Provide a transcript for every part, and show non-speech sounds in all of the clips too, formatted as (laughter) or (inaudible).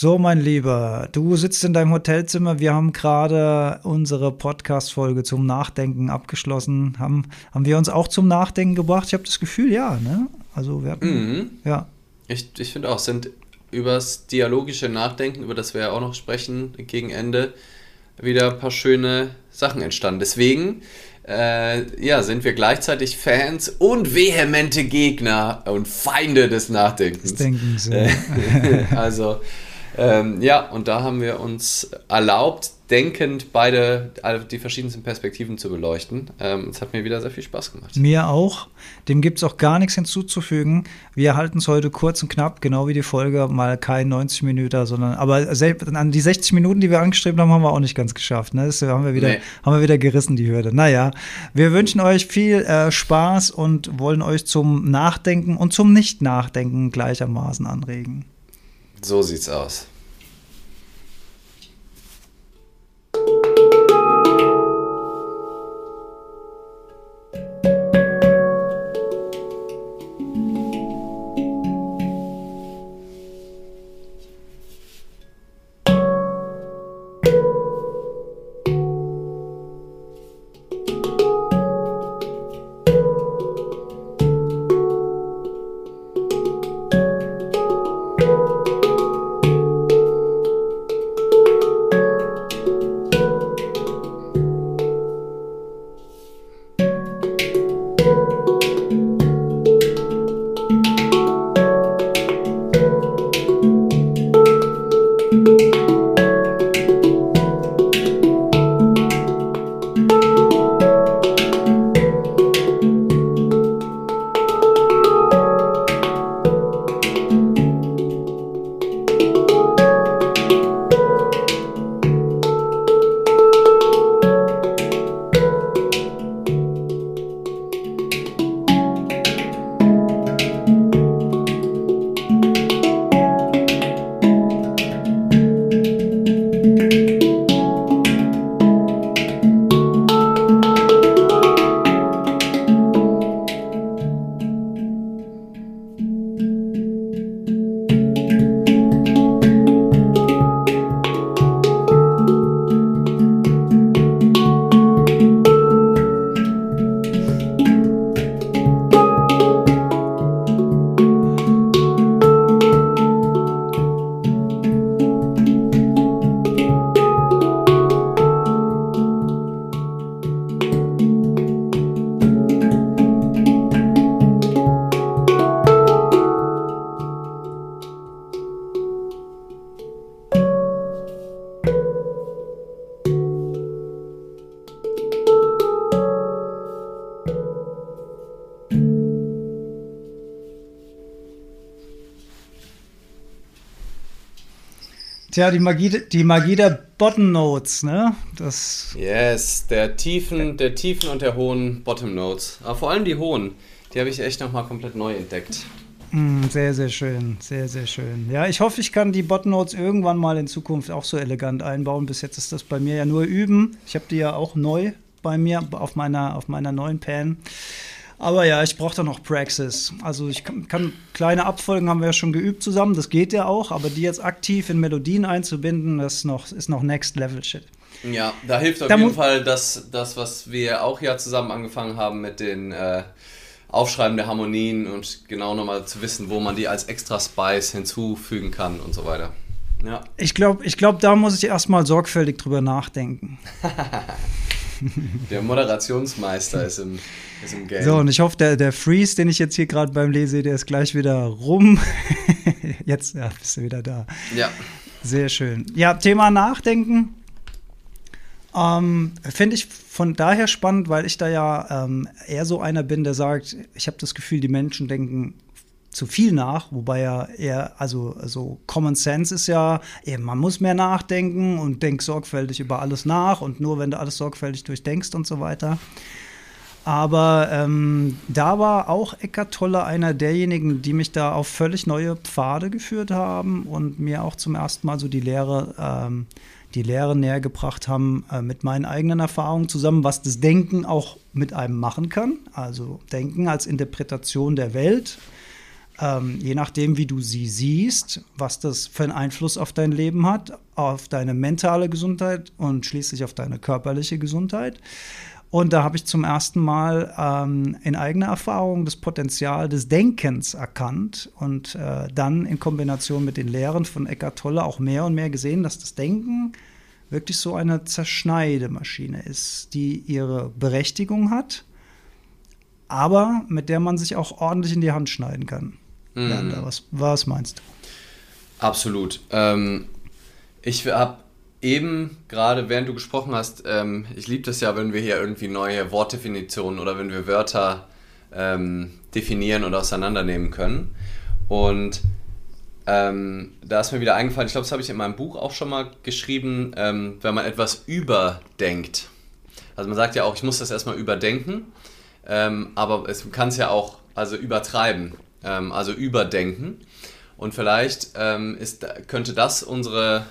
So, mein Lieber, du sitzt in deinem Hotelzimmer. Wir haben gerade unsere Podcast-Folge zum Nachdenken abgeschlossen. Haben, haben wir uns auch zum Nachdenken gebracht? Ich habe das Gefühl, ja, ne? Also, wir hatten, mhm. ja. Ich, ich finde auch, sind übers dialogische Nachdenken, über das wir ja auch noch sprechen, gegen Ende, wieder ein paar schöne Sachen entstanden. Deswegen äh, ja, sind wir gleichzeitig Fans und vehemente Gegner und Feinde des Nachdenkens. Des Denkens, (laughs) ja. also ähm, ja, und da haben wir uns erlaubt, denkend beide die verschiedensten Perspektiven zu beleuchten. Ähm, es hat mir wieder sehr viel Spaß gemacht. Mir auch. Dem gibt es auch gar nichts hinzuzufügen. Wir halten es heute kurz und knapp, genau wie die Folge, mal kein 90 Minuten, sondern aber an die 60 Minuten, die wir angestrebt haben, haben wir auch nicht ganz geschafft. Ne? Das haben wir wieder, nee. haben wir wieder gerissen, die Hürde. Naja, wir wünschen euch viel äh, Spaß und wollen euch zum Nachdenken und zum Nicht-Nachdenken gleichermaßen anregen. So sieht's aus. Tja, die Magie, die Magie der Bottom Notes, ne? Das yes, der tiefen, der tiefen und der hohen Bottom Notes. Aber vor allem die hohen, die habe ich echt nochmal komplett neu entdeckt. Mm, sehr, sehr schön, sehr, sehr schön. Ja, ich hoffe, ich kann die Bottom Notes irgendwann mal in Zukunft auch so elegant einbauen. Bis jetzt ist das bei mir ja nur üben. Ich habe die ja auch neu bei mir auf meiner, auf meiner neuen Pan. Aber ja, ich brauche da noch Praxis. Also ich kann, kann, kleine Abfolgen haben wir ja schon geübt zusammen, das geht ja auch, aber die jetzt aktiv in Melodien einzubinden, das ist noch, ist noch Next Level Shit. Ja, da hilft auf da jeden Fall das, das, was wir auch ja zusammen angefangen haben mit den äh, Aufschreiben der Harmonien und genau nochmal zu wissen, wo man die als extra Spice hinzufügen kann und so weiter. Ja. Ich glaube, ich glaub, da muss ich erstmal sorgfältig drüber nachdenken. (laughs) (laughs) der Moderationsmeister ist im, ist im Game. So, und ich hoffe, der, der Freeze, den ich jetzt hier gerade beim Lese, der ist gleich wieder rum. (laughs) jetzt ja, bist du wieder da. Ja. Sehr schön. Ja, Thema Nachdenken. Ähm, Finde ich von daher spannend, weil ich da ja ähm, eher so einer bin, der sagt, ich habe das Gefühl, die Menschen denken zu viel nach, wobei ja eher, also, also Common Sense ist ja, man muss mehr nachdenken und denk sorgfältig über alles nach und nur wenn du alles sorgfältig durchdenkst und so weiter. Aber ähm, da war auch Eckart Tolle einer derjenigen, die mich da auf völlig neue Pfade geführt haben und mir auch zum ersten Mal so die Lehre, ähm, die Lehre näher gebracht haben äh, mit meinen eigenen Erfahrungen zusammen, was das Denken auch mit einem machen kann. Also Denken als Interpretation der Welt ähm, je nachdem, wie du sie siehst, was das für einen Einfluss auf dein Leben hat, auf deine mentale Gesundheit und schließlich auf deine körperliche Gesundheit. Und da habe ich zum ersten Mal ähm, in eigener Erfahrung das Potenzial des Denkens erkannt und äh, dann in Kombination mit den Lehren von Eckhart Tolle auch mehr und mehr gesehen, dass das Denken wirklich so eine Zerschneidemaschine ist, die ihre Berechtigung hat, aber mit der man sich auch ordentlich in die Hand schneiden kann. Mhm. Ja, was, was meinst du? Absolut. Ähm, ich habe eben gerade, während du gesprochen hast, ähm, ich liebe das ja, wenn wir hier irgendwie neue Wortdefinitionen oder wenn wir Wörter ähm, definieren und auseinandernehmen können. Und ähm, da ist mir wieder eingefallen, ich glaube, das habe ich in meinem Buch auch schon mal geschrieben, ähm, wenn man etwas überdenkt. Also man sagt ja auch, ich muss das erstmal überdenken, ähm, aber es kann es ja auch also übertreiben ähm, also überdenken. Und vielleicht ähm, ist, könnte das unsere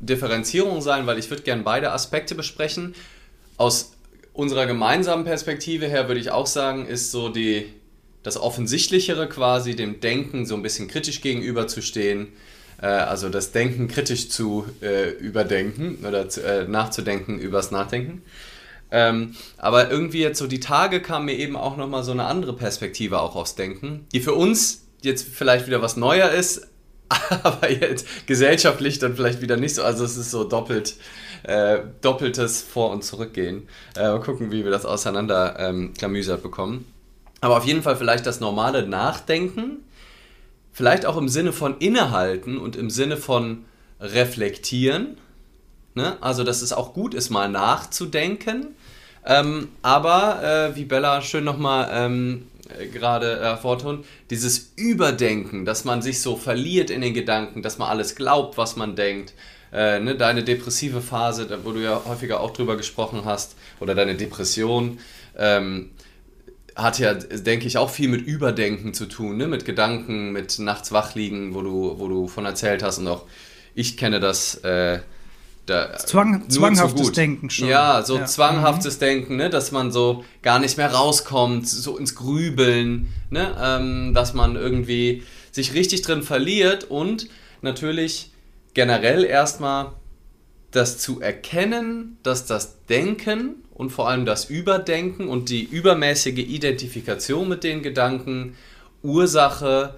Differenzierung sein, weil ich würde gerne beide Aspekte besprechen. Aus unserer gemeinsamen Perspektive her würde ich auch sagen, ist so die, das Offensichtlichere quasi, dem Denken so ein bisschen kritisch gegenüberzustehen. Äh, also das Denken kritisch zu äh, überdenken oder zu, äh, nachzudenken übers Nachdenken. Ähm, aber irgendwie jetzt so die Tage kam mir eben auch nochmal so eine andere Perspektive auch aufs Denken, die für uns jetzt vielleicht wieder was Neuer ist, (laughs) aber jetzt gesellschaftlich dann vielleicht wieder nicht so. Also es ist so doppelt, äh, doppeltes Vor- und Zurückgehen. Äh, mal gucken, wie wir das auseinander ähm, klamüsert bekommen. Aber auf jeden Fall vielleicht das normale Nachdenken, vielleicht auch im Sinne von Innehalten und im Sinne von Reflektieren. Ne? Also, dass es auch gut ist, mal nachzudenken ähm, aber, äh, wie Bella schön nochmal ähm, gerade hervortont, dieses Überdenken, dass man sich so verliert in den Gedanken, dass man alles glaubt, was man denkt. Äh, ne, deine depressive Phase, wo du ja häufiger auch drüber gesprochen hast, oder deine Depression, ähm, hat ja, denke ich, auch viel mit Überdenken zu tun, ne? mit Gedanken, mit nachts wachliegen, wo du, wo du von erzählt hast und auch ich kenne das. Äh, da, Zwang, zwanghaftes so Denken schon. Ja, so ja. zwanghaftes mhm. Denken, ne, dass man so gar nicht mehr rauskommt, so ins Grübeln, ne, ähm, dass man irgendwie sich richtig drin verliert und natürlich generell erstmal das zu erkennen, dass das Denken und vor allem das Überdenken und die übermäßige Identifikation mit den Gedanken Ursache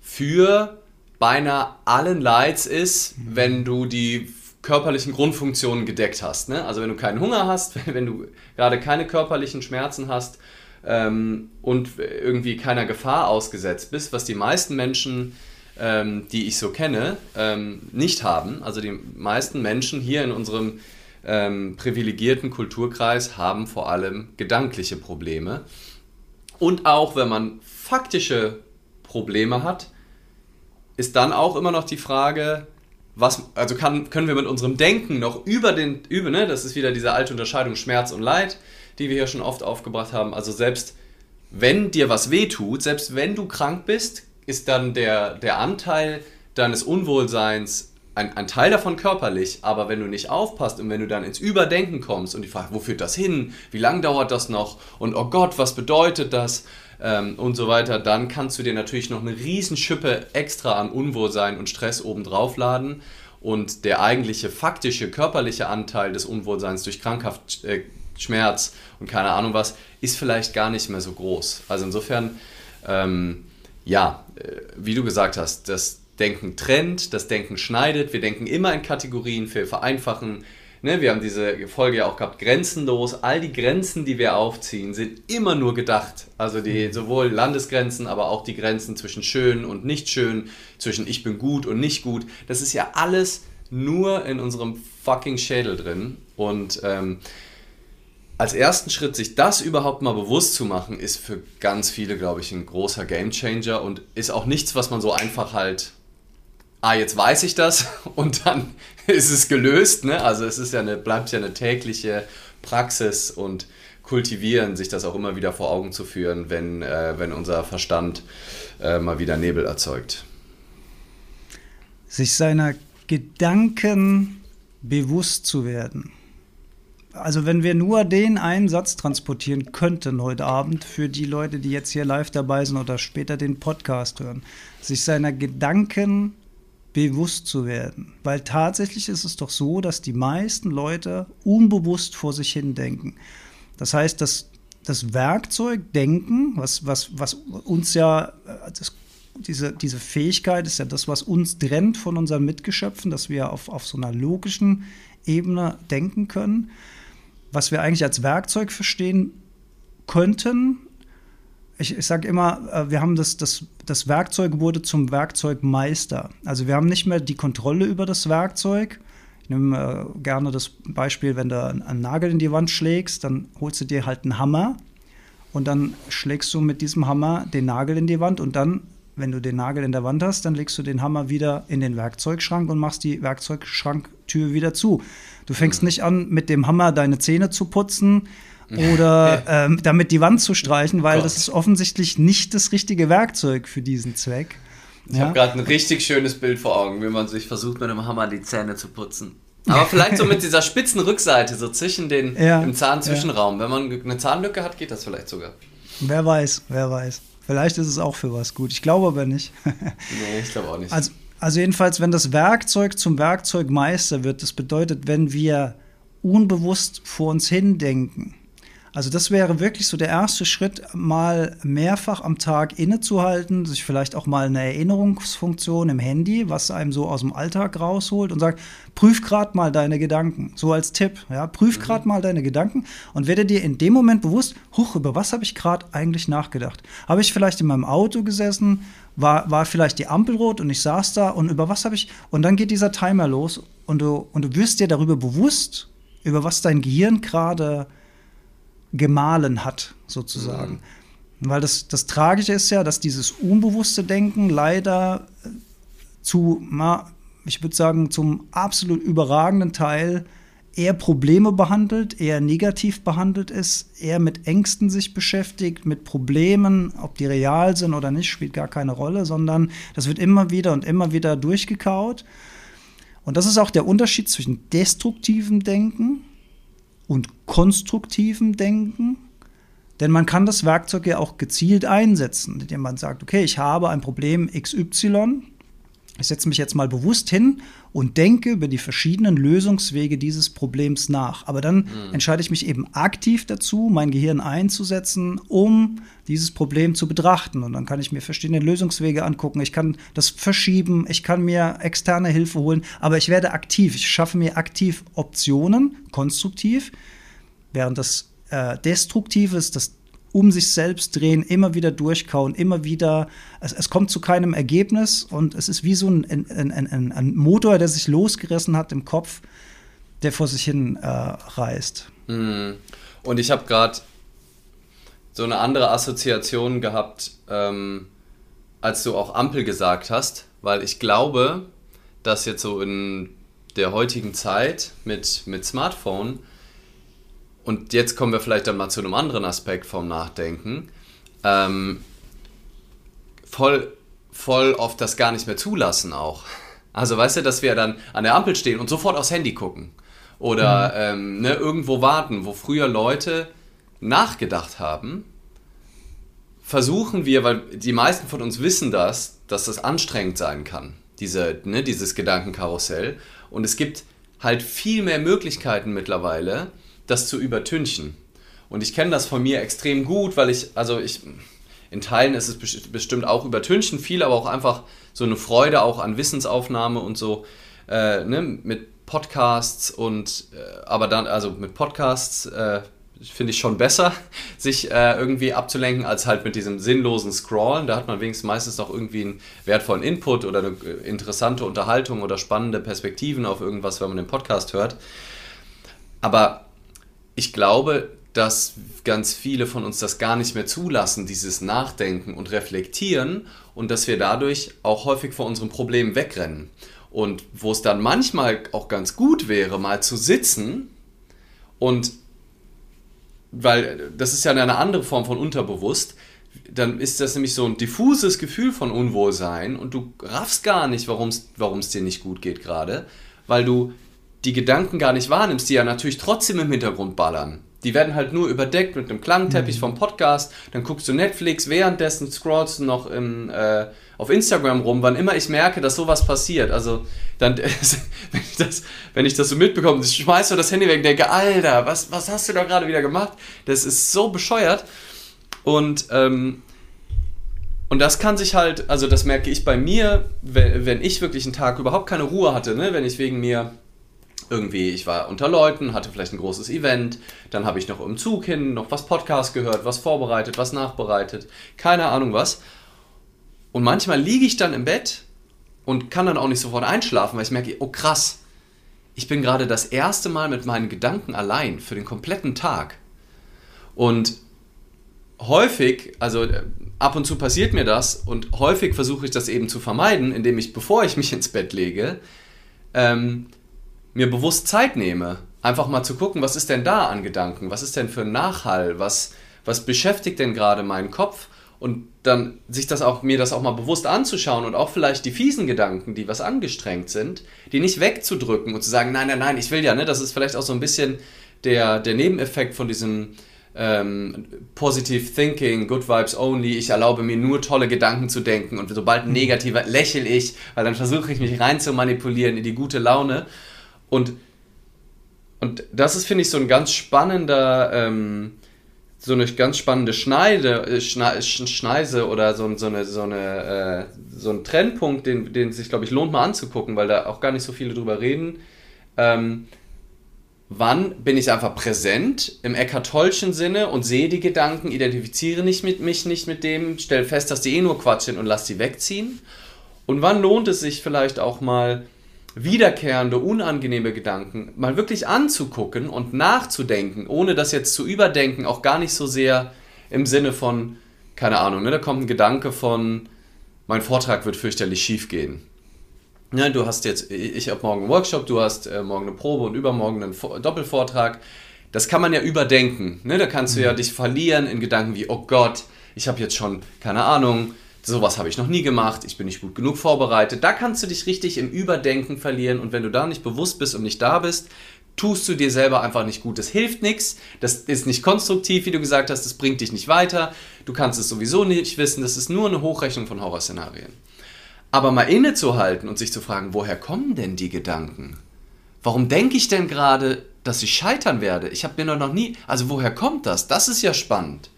für beinahe allen Leids ist, mhm. wenn du die körperlichen Grundfunktionen gedeckt hast. Ne? Also wenn du keinen Hunger hast, (laughs) wenn du gerade keine körperlichen Schmerzen hast ähm, und irgendwie keiner Gefahr ausgesetzt bist, was die meisten Menschen, ähm, die ich so kenne, ähm, nicht haben. Also die meisten Menschen hier in unserem ähm, privilegierten Kulturkreis haben vor allem gedankliche Probleme. Und auch wenn man faktische Probleme hat, ist dann auch immer noch die Frage, was, also kann, können wir mit unserem Denken noch über den, über, ne, das ist wieder diese alte Unterscheidung Schmerz und Leid, die wir hier schon oft aufgebracht haben. Also selbst wenn dir was wehtut, selbst wenn du krank bist, ist dann der, der Anteil deines Unwohlseins ein, ein Teil davon körperlich, aber wenn du nicht aufpasst und wenn du dann ins Überdenken kommst und die Frage, wo führt das hin, wie lange dauert das noch? Und oh Gott, was bedeutet das? Ähm, und so weiter, dann kannst du dir natürlich noch eine Riesenschippe extra an Unwohlsein und Stress obendrauf laden. Und der eigentliche faktische körperliche Anteil des Unwohlseins durch Krankhaft, äh, Schmerz und keine Ahnung was, ist vielleicht gar nicht mehr so groß. Also insofern, ähm, ja, äh, wie du gesagt hast, das Denken trennt, das Denken schneidet, wir denken immer in Kategorien, wir vereinfachen, Ne, wir haben diese Folge ja auch gehabt, grenzenlos. All die Grenzen, die wir aufziehen, sind immer nur gedacht. Also die mhm. sowohl Landesgrenzen, aber auch die Grenzen zwischen schön und nicht schön, zwischen ich bin gut und nicht gut. Das ist ja alles nur in unserem fucking Schädel drin. Und ähm, als ersten Schritt, sich das überhaupt mal bewusst zu machen, ist für ganz viele, glaube ich, ein großer Gamechanger und ist auch nichts, was man so einfach halt ah, jetzt weiß ich das (laughs) und dann (laughs) ist es gelöst. Ne? Also es ist ja eine, bleibt ja eine tägliche Praxis und kultivieren, sich das auch immer wieder vor Augen zu führen, wenn, äh, wenn unser Verstand äh, mal wieder Nebel erzeugt. Sich seiner Gedanken bewusst zu werden. also wenn wir nur den einen Satz transportieren könnten heute Abend für die Leute, die jetzt hier live dabei sind oder später den Podcast hören, sich seiner Gedanken bewusst zu werden. Weil tatsächlich ist es doch so, dass die meisten Leute unbewusst vor sich hin denken. Das heißt, dass das Werkzeug Denken, was, was, was uns ja, das, diese, diese Fähigkeit ist ja das, was uns trennt von unseren Mitgeschöpfen, dass wir auf, auf so einer logischen Ebene denken können, was wir eigentlich als Werkzeug verstehen könnten. Ich, ich sage immer, äh, wir haben das, das, das Werkzeug wurde zum Werkzeugmeister. Also wir haben nicht mehr die Kontrolle über das Werkzeug. Ich nehme äh, gerne das Beispiel, wenn du einen Nagel in die Wand schlägst, dann holst du dir halt einen Hammer und dann schlägst du mit diesem Hammer den Nagel in die Wand und dann wenn du den Nagel in der Wand hast, dann legst du den Hammer wieder in den Werkzeugschrank und machst die Werkzeugschranktür wieder zu. Du fängst mhm. nicht an, mit dem Hammer deine Zähne zu putzen oder (laughs) ähm, damit die Wand zu streichen, weil Gott. das ist offensichtlich nicht das richtige Werkzeug für diesen Zweck. Ich ja? habe gerade ein richtig schönes Bild vor Augen, wie man sich versucht, mit einem Hammer die Zähne zu putzen. Aber vielleicht so mit dieser spitzen Rückseite, so zwischen den, ja, im Zahnzwischenraum. Ja. Wenn man eine Zahnlücke hat, geht das vielleicht sogar. Wer weiß, wer weiß. Vielleicht ist es auch für was gut. Ich glaube aber nicht. (laughs) nee, ich glaube auch nicht. Also, also jedenfalls, wenn das Werkzeug zum Werkzeugmeister wird, das bedeutet, wenn wir unbewusst vor uns hindenken, also das wäre wirklich so der erste Schritt, mal mehrfach am Tag innezuhalten, sich vielleicht auch mal eine Erinnerungsfunktion im Handy, was einem so aus dem Alltag rausholt und sagt, prüf gerade mal deine Gedanken, so als Tipp, ja, prüf gerade mhm. mal deine Gedanken und werde dir in dem Moment bewusst, huch, über was habe ich gerade eigentlich nachgedacht? Habe ich vielleicht in meinem Auto gesessen, war, war vielleicht die Ampel rot und ich saß da und über was habe ich, und dann geht dieser Timer los und du, und du wirst dir darüber bewusst, über was dein Gehirn gerade gemahlen hat, sozusagen. Mhm. Weil das, das Tragische ist ja, dass dieses unbewusste Denken leider äh, zu, ich würde sagen, zum absolut überragenden Teil eher Probleme behandelt, eher negativ behandelt ist, eher mit Ängsten sich beschäftigt, mit Problemen, ob die real sind oder nicht, spielt gar keine Rolle, sondern das wird immer wieder und immer wieder durchgekaut. Und das ist auch der Unterschied zwischen destruktivem Denken und konstruktivem Denken. Denn man kann das Werkzeug ja auch gezielt einsetzen, indem man sagt, okay, ich habe ein Problem XY, ich setze mich jetzt mal bewusst hin und denke über die verschiedenen Lösungswege dieses Problems nach. Aber dann mhm. entscheide ich mich eben aktiv dazu, mein Gehirn einzusetzen, um dieses Problem zu betrachten. Und dann kann ich mir verschiedene Lösungswege angucken. Ich kann das verschieben, ich kann mir externe Hilfe holen, aber ich werde aktiv. Ich schaffe mir aktiv Optionen, konstruktiv, während das äh, Destruktive ist, das um sich selbst drehen, immer wieder durchkauen, immer wieder, es, es kommt zu keinem Ergebnis und es ist wie so ein, ein, ein, ein Motor, der sich losgerissen hat im Kopf, der vor sich hin äh, reißt. Hm. Und ich habe gerade so eine andere Assoziation gehabt, ähm, als du auch Ampel gesagt hast, weil ich glaube, dass jetzt so in der heutigen Zeit mit, mit Smartphone und jetzt kommen wir vielleicht dann mal zu einem anderen Aspekt vom Nachdenken, ähm, voll, voll oft das gar nicht mehr zulassen auch. Also weißt du, dass wir dann an der Ampel stehen und sofort aufs Handy gucken. Oder mhm. ähm, ne, irgendwo warten, wo früher Leute nachgedacht haben, versuchen wir, weil die meisten von uns wissen das, dass das anstrengend sein kann, diese, ne, dieses Gedankenkarussell. Und es gibt halt viel mehr Möglichkeiten mittlerweile, das zu übertünchen. Und ich kenne das von mir extrem gut, weil ich, also ich, in Teilen ist es bestimmt auch übertünchen, viel, aber auch einfach so eine Freude auch an Wissensaufnahme und so, äh, ne, mit Podcasts und, äh, aber dann, also mit Podcasts, äh, finde ich schon besser, (laughs) sich äh, irgendwie abzulenken, als halt mit diesem sinnlosen Scrollen. Da hat man wenigstens meistens noch irgendwie einen wertvollen Input oder eine äh, interessante Unterhaltung oder spannende Perspektiven auf irgendwas, wenn man den Podcast hört. Aber ich glaube, dass ganz viele von uns das gar nicht mehr zulassen, dieses Nachdenken und Reflektieren und dass wir dadurch auch häufig vor unseren Problemen wegrennen. Und wo es dann manchmal auch ganz gut wäre, mal zu sitzen und, weil das ist ja eine andere Form von unterbewusst, dann ist das nämlich so ein diffuses Gefühl von Unwohlsein und du raffst gar nicht, warum es dir nicht gut geht gerade, weil du die Gedanken gar nicht wahrnimmst, die ja natürlich trotzdem im Hintergrund ballern. Die werden halt nur überdeckt mit einem Klangteppich mhm. vom Podcast. Dann guckst du Netflix, währenddessen scrollst du noch im, äh, auf Instagram rum, wann immer ich merke, dass sowas passiert. Also, dann, (laughs) wenn, ich das, wenn ich das so mitbekomme, schmeißt du das Handy weg und denke, Alter, was, was hast du da gerade wieder gemacht? Das ist so bescheuert. Und, ähm, und das kann sich halt, also das merke ich bei mir, wenn, wenn ich wirklich einen Tag überhaupt keine Ruhe hatte, ne? wenn ich wegen mir irgendwie, ich war unter Leuten, hatte vielleicht ein großes Event, dann habe ich noch im Zug hin noch was Podcast gehört, was vorbereitet, was nachbereitet, keine Ahnung was. Und manchmal liege ich dann im Bett und kann dann auch nicht sofort einschlafen, weil ich merke, oh krass, ich bin gerade das erste Mal mit meinen Gedanken allein für den kompletten Tag. Und häufig, also äh, ab und zu passiert mir das und häufig versuche ich das eben zu vermeiden, indem ich, bevor ich mich ins Bett lege, ähm, mir bewusst Zeit nehme, einfach mal zu gucken, was ist denn da an Gedanken, was ist denn für ein Nachhall, was, was beschäftigt denn gerade meinen Kopf? Und dann sich das auch, mir das auch mal bewusst anzuschauen und auch vielleicht die fiesen Gedanken, die was angestrengt sind, die nicht wegzudrücken und zu sagen, nein, nein, nein, ich will ja, ne, das ist vielleicht auch so ein bisschen der, der Nebeneffekt von diesem ähm, Positive Thinking, Good Vibes Only, ich erlaube mir nur tolle Gedanken zu denken und sobald ein negativer lächel ich, weil dann versuche ich mich rein zu manipulieren in die gute Laune und, und das ist, finde ich, so ein ganz spannender, ähm, so eine ganz spannende Schneide, äh, Schneise oder so, so, eine, so, eine, äh, so ein Trennpunkt, den, den sich, glaube ich, lohnt mal anzugucken, weil da auch gar nicht so viele drüber reden. Ähm, wann bin ich einfach präsent im Eckhart Tollschen Sinne und sehe die Gedanken, identifiziere nicht mit, mich nicht mit dem, stelle fest, dass die eh nur Quatsch sind und lasse sie wegziehen? Und wann lohnt es sich vielleicht auch mal wiederkehrende, unangenehme Gedanken mal wirklich anzugucken und nachzudenken, ohne das jetzt zu überdenken, auch gar nicht so sehr im Sinne von, keine Ahnung, ne, da kommt ein Gedanke von, mein Vortrag wird fürchterlich schief gehen. Ja, du hast jetzt, ich habe morgen einen Workshop, du hast äh, morgen eine Probe und übermorgen einen Doppelvortrag. Das kann man ja überdenken. Ne? Da kannst du ja mhm. dich verlieren in Gedanken wie, oh Gott, ich habe jetzt schon, keine Ahnung, sowas habe ich noch nie gemacht, ich bin nicht gut genug vorbereitet. Da kannst du dich richtig im Überdenken verlieren und wenn du da nicht bewusst bist und nicht da bist, tust du dir selber einfach nicht gut. Das hilft nichts, das ist nicht konstruktiv, wie du gesagt hast, das bringt dich nicht weiter, du kannst es sowieso nicht wissen, das ist nur eine Hochrechnung von Horrorszenarien. Aber mal innezuhalten und sich zu fragen, woher kommen denn die Gedanken? Warum denke ich denn gerade, dass ich scheitern werde? Ich habe mir noch nie, also woher kommt das? Das ist ja spannend.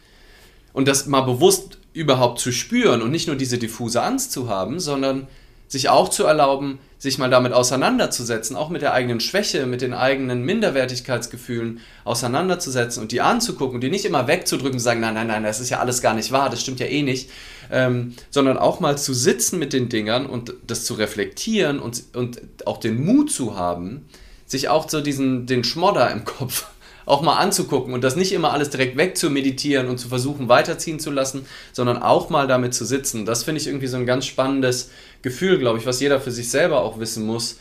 Und das mal bewusst überhaupt zu spüren und nicht nur diese diffuse Angst zu haben, sondern sich auch zu erlauben, sich mal damit auseinanderzusetzen, auch mit der eigenen Schwäche, mit den eigenen Minderwertigkeitsgefühlen auseinanderzusetzen und die anzugucken und die nicht immer wegzudrücken und sagen, nein, nein, nein, das ist ja alles gar nicht wahr, das stimmt ja eh nicht, ähm, sondern auch mal zu sitzen mit den Dingern und das zu reflektieren und, und auch den Mut zu haben, sich auch so diesen, den Schmodder im Kopf auch mal anzugucken und das nicht immer alles direkt wegzumeditieren und zu versuchen weiterziehen zu lassen, sondern auch mal damit zu sitzen. Das finde ich irgendwie so ein ganz spannendes Gefühl, glaube ich, was jeder für sich selber auch wissen muss.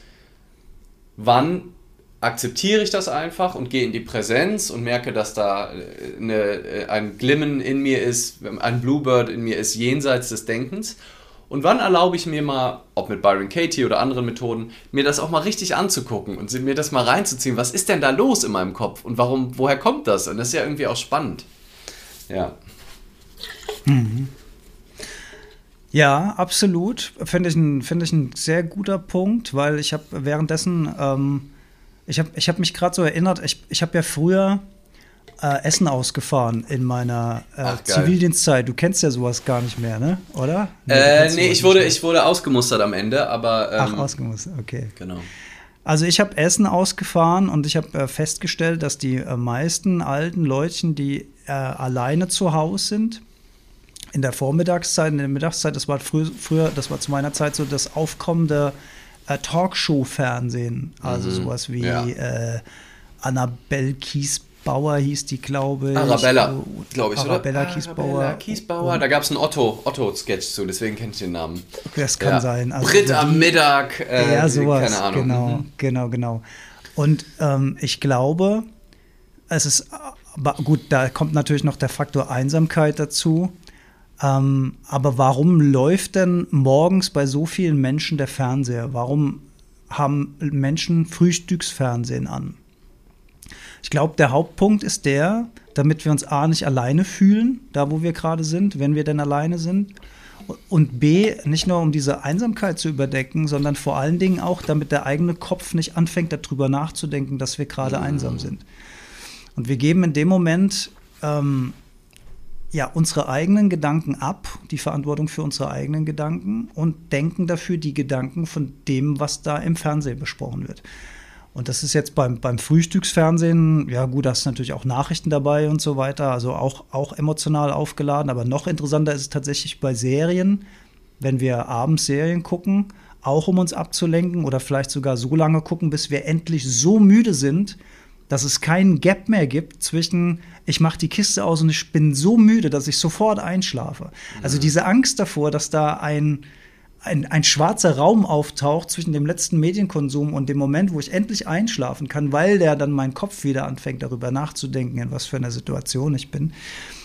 Wann akzeptiere ich das einfach und gehe in die Präsenz und merke, dass da äh, eine, äh, ein Glimmen in mir ist, ein Bluebird in mir ist jenseits des Denkens und wann erlaube ich mir mal, ob mit Byron Katie oder anderen Methoden, mir das auch mal richtig anzugucken und mir das mal reinzuziehen? Was ist denn da los in meinem Kopf und warum, woher kommt das? Und das ist ja irgendwie auch spannend. Ja. Mhm. Ja, absolut. Finde ich, ein, find ich ein sehr guter Punkt, weil ich habe währenddessen, ähm, ich habe ich hab mich gerade so erinnert, ich, ich habe ja früher äh, Essen ausgefahren in meiner äh, Ach, Zivildienstzeit. Du kennst ja sowas gar nicht mehr, ne? Oder? Nee, äh, nee ich, wurde, ich wurde ausgemustert am Ende, aber. Ähm, Ach, ausgemustert, okay. Genau. Also ich habe Essen ausgefahren und ich habe äh, festgestellt, dass die äh, meisten alten Leutchen, die äh, alleine zu Hause sind, in der Vormittagszeit, in der Mittagszeit, das war frü früher, das war zu meiner Zeit so das aufkommende Talkshow-Fernsehen, also mhm, sowas wie ja. Annabelle Kies Bauer hieß die, glaube ich. Arabella, glaube ich, Arabella oder? Kiesbauer. Arabella Kiesbauer. Da gab es einen Otto, Otto-Sketch zu, deswegen kennt ich den Namen. Okay, das kann ja. sein. Also Brit am Mittag. Äh, ja, sowas. Keine Ahnung. Genau, mhm. genau, genau. Und ähm, ich glaube, es ist, gut, da kommt natürlich noch der Faktor Einsamkeit dazu. Ähm, aber warum läuft denn morgens bei so vielen Menschen der Fernseher? Warum haben Menschen Frühstücksfernsehen an. Ich glaube, der Hauptpunkt ist der, damit wir uns A nicht alleine fühlen, da wo wir gerade sind, wenn wir denn alleine sind. Und B, nicht nur um diese Einsamkeit zu überdecken, sondern vor allen Dingen auch, damit der eigene Kopf nicht anfängt, darüber nachzudenken, dass wir gerade mhm. einsam sind. Und wir geben in dem Moment ähm, ja, unsere eigenen Gedanken ab, die Verantwortung für unsere eigenen Gedanken und denken dafür die Gedanken von dem, was da im Fernsehen besprochen wird. Und das ist jetzt beim, beim Frühstücksfernsehen, ja gut, da ist natürlich auch Nachrichten dabei und so weiter, also auch, auch emotional aufgeladen, aber noch interessanter ist es tatsächlich bei Serien, wenn wir abends Serien gucken, auch um uns abzulenken oder vielleicht sogar so lange gucken, bis wir endlich so müde sind, dass es keinen Gap mehr gibt zwischen, ich mache die Kiste aus und ich bin so müde, dass ich sofort einschlafe. Also diese Angst davor, dass da ein, ein, ein schwarzer Raum auftaucht zwischen dem letzten Medienkonsum und dem Moment, wo ich endlich einschlafen kann, weil der dann mein Kopf wieder anfängt, darüber nachzudenken, in was für einer Situation ich bin.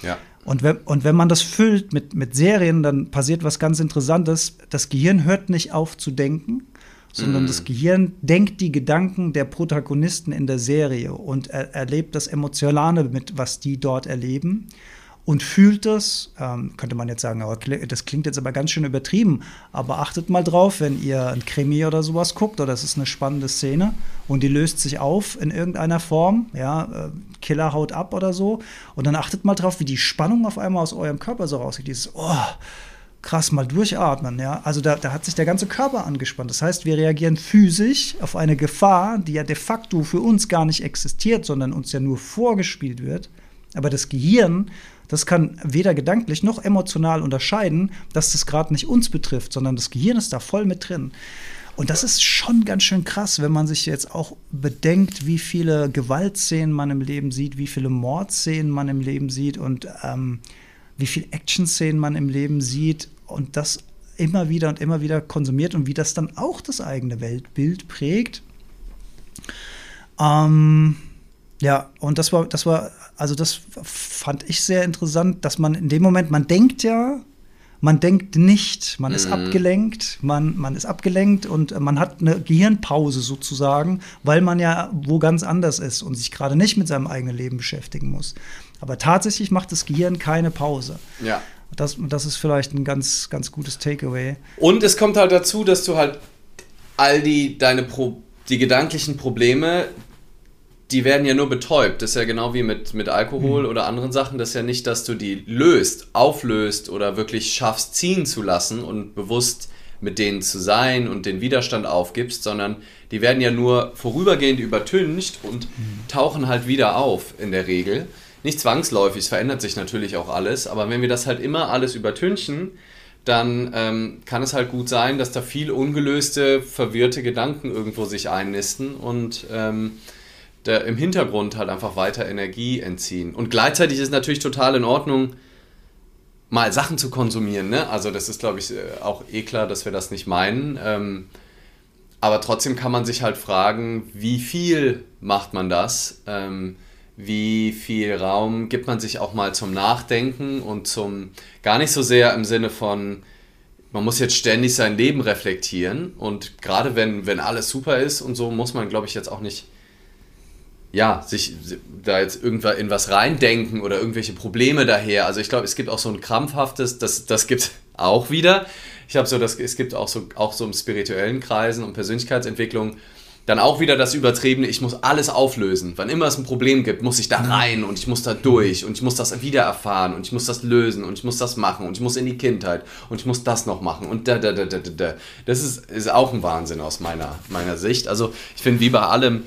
Ja. Und wenn, und wenn man das füllt mit, mit Serien, dann passiert was ganz Interessantes. Das Gehirn hört nicht auf zu denken, sondern mm. das Gehirn denkt die Gedanken der Protagonisten in der Serie und er, erlebt das Emotionale mit, was die dort erleben und fühlt das. Ähm, könnte man jetzt sagen, aber das klingt jetzt aber ganz schön übertrieben. Aber achtet mal drauf, wenn ihr ein Krimi oder sowas guckt oder es ist eine spannende Szene und die löst sich auf in irgendeiner Form, ja, äh, Killer haut ab oder so. Und dann achtet mal drauf, wie die Spannung auf einmal aus eurem Körper so rausgeht. Dieses, oh, krass mal durchatmen, ja. Also da, da hat sich der ganze Körper angespannt. Das heißt, wir reagieren physisch auf eine Gefahr, die ja de facto für uns gar nicht existiert, sondern uns ja nur vorgespielt wird. Aber das Gehirn, das kann weder gedanklich noch emotional unterscheiden, dass das gerade nicht uns betrifft, sondern das Gehirn ist da voll mit drin. Und das ist schon ganz schön krass, wenn man sich jetzt auch bedenkt, wie viele Gewaltszenen man im Leben sieht, wie viele Mordszenen man im Leben sieht und ähm, wie viel Action-Szenen man im Leben sieht und das immer wieder und immer wieder konsumiert und wie das dann auch das eigene Weltbild prägt. Ähm, ja, und das war, das war, also das fand ich sehr interessant, dass man in dem Moment, man denkt ja, man denkt nicht, man ist mhm. abgelenkt, man, man ist abgelenkt und man hat eine Gehirnpause sozusagen, weil man ja wo ganz anders ist und sich gerade nicht mit seinem eigenen Leben beschäftigen muss. Aber tatsächlich macht das Gehirn keine Pause. Ja. Das, das ist vielleicht ein ganz, ganz gutes Takeaway. Und es kommt halt dazu, dass du halt all die deine Pro die gedanklichen Probleme, die werden ja nur betäubt. Das ist ja genau wie mit, mit Alkohol mhm. oder anderen Sachen. Das ist ja nicht, dass du die löst, auflöst oder wirklich schaffst, ziehen zu lassen und bewusst mit denen zu sein und den Widerstand aufgibst, sondern die werden ja nur vorübergehend übertüncht und mhm. tauchen halt wieder auf in der Regel. Nicht zwangsläufig, es verändert sich natürlich auch alles, aber wenn wir das halt immer alles übertünchen, dann ähm, kann es halt gut sein, dass da viel ungelöste, verwirrte Gedanken irgendwo sich einnisten und ähm, der im Hintergrund halt einfach weiter Energie entziehen. Und gleichzeitig ist natürlich total in Ordnung, mal Sachen zu konsumieren. Ne? Also das ist, glaube ich, äh, auch eh klar, dass wir das nicht meinen. Ähm, aber trotzdem kann man sich halt fragen, wie viel macht man das? Ähm, wie viel Raum gibt man sich auch mal zum Nachdenken und zum, gar nicht so sehr im Sinne von, man muss jetzt ständig sein Leben reflektieren und gerade wenn, wenn alles super ist und so, muss man, glaube ich, jetzt auch nicht ja, sich da jetzt irgendwann in was reindenken oder irgendwelche Probleme daher. Also ich glaube, es gibt auch so ein krampfhaftes, das, das gibt (laughs) auch wieder. Ich habe so, das, es gibt auch so, auch so im spirituellen Kreisen und Persönlichkeitsentwicklung dann auch wieder das Übertriebene, ich muss alles auflösen. Wann immer es ein Problem gibt, muss ich da rein und ich muss da durch und ich muss das wieder erfahren und ich muss das lösen und ich muss das machen und ich muss in die Kindheit und ich muss das noch machen und da, da, da, da, da. Das ist, ist auch ein Wahnsinn aus meiner, meiner Sicht. Also ich finde, wie bei allem,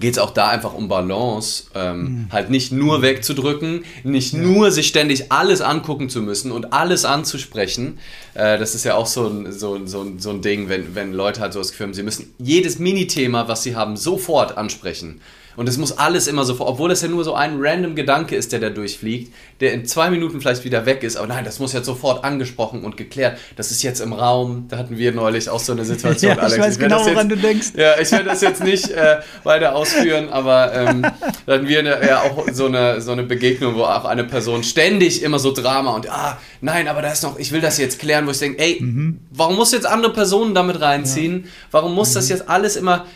geht es auch da einfach um Balance, ähm, mhm. halt nicht nur wegzudrücken, nicht ja. nur sich ständig alles angucken zu müssen und alles anzusprechen. Äh, das ist ja auch so ein, so, so, so ein Ding, wenn, wenn Leute halt so das Gefühl haben, sie müssen jedes Minithema, was sie haben, sofort ansprechen. Und es muss alles immer sofort, obwohl das ja nur so ein random Gedanke ist, der da durchfliegt, der in zwei Minuten vielleicht wieder weg ist. Aber nein, das muss jetzt sofort angesprochen und geklärt. Das ist jetzt im Raum. Da hatten wir neulich auch so eine Situation, (laughs) ja, Alex. Ich weiß ich genau, woran jetzt, du denkst. Ja, ich werde das jetzt nicht äh, weiter ausführen, aber ähm, (laughs) da hatten wir eine, ja auch so eine, so eine Begegnung, wo auch eine Person ständig immer so Drama und ah, nein, aber da ist noch, ich will das jetzt klären, wo ich denke, ey, mhm. warum muss jetzt andere Personen damit reinziehen? Ja. Warum muss mhm. das jetzt alles immer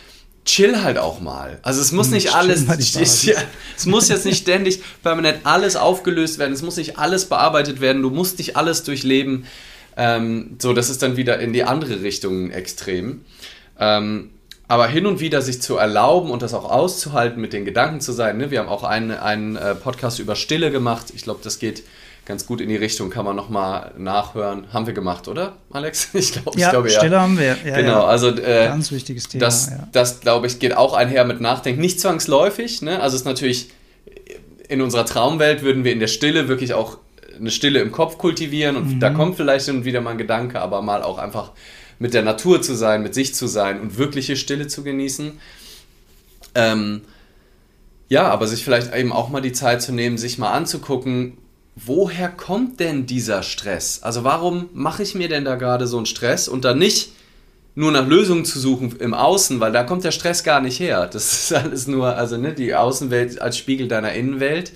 chill halt auch mal. Also es muss hm, nicht alles, (laughs) ja, es muss jetzt nicht ständig permanent alles aufgelöst werden, es muss nicht alles bearbeitet werden, du musst nicht alles durchleben. Ähm, so, das ist dann wieder in die andere Richtung extrem. Ähm, aber hin und wieder sich zu erlauben und das auch auszuhalten, mit den Gedanken zu sein. Ne? Wir haben auch einen, einen äh, Podcast über Stille gemacht. Ich glaube, das geht ganz gut in die Richtung, kann man nochmal nachhören. Haben wir gemacht, oder, Alex? (laughs) Ich, glaub, ja, ich glaube, ja. Stille haben wir. Ja, genau, also äh, ganz wichtiges Thema. Das, ja. das glaube ich, geht auch einher mit Nachdenken. Nicht zwangsläufig, ne? Also es ist natürlich, in unserer Traumwelt würden wir in der Stille wirklich auch eine Stille im Kopf kultivieren und mhm. da kommt vielleicht hin und wieder mal ein Gedanke, aber mal auch einfach mit der Natur zu sein, mit sich zu sein und wirkliche Stille zu genießen. Ähm, ja, aber sich vielleicht eben auch mal die Zeit zu nehmen, sich mal anzugucken, woher kommt denn dieser Stress? Also warum mache ich mir denn da gerade so einen Stress und dann nicht nur nach Lösungen zu suchen im Außen, weil da kommt der Stress gar nicht her. Das (laughs) ist alles nur, also ne, die Außenwelt als Spiegel deiner Innenwelt.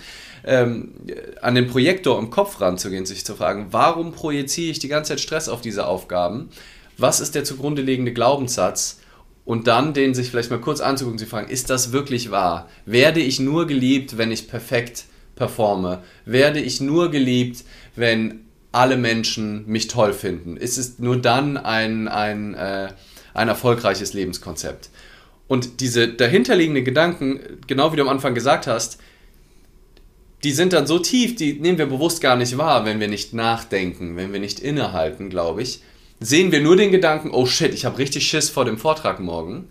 Ähm, an den Projektor im Kopf ranzugehen, sich zu fragen, warum projiziere ich die ganze Zeit Stress auf diese Aufgaben? Was ist der zugrunde liegende Glaubenssatz? Und dann den sich vielleicht mal kurz anzugucken, zu fragen, ist das wirklich wahr? Werde ich nur geliebt, wenn ich perfekt performe? Werde ich nur geliebt, wenn alle Menschen mich toll finden? Ist es nur dann ein, ein, äh, ein erfolgreiches Lebenskonzept? Und diese dahinterliegenden Gedanken, genau wie du am Anfang gesagt hast, die sind dann so tief, die nehmen wir bewusst gar nicht wahr, wenn wir nicht nachdenken, wenn wir nicht innehalten, glaube ich. Sehen wir nur den Gedanken, oh shit, ich habe richtig Schiss vor dem Vortrag morgen.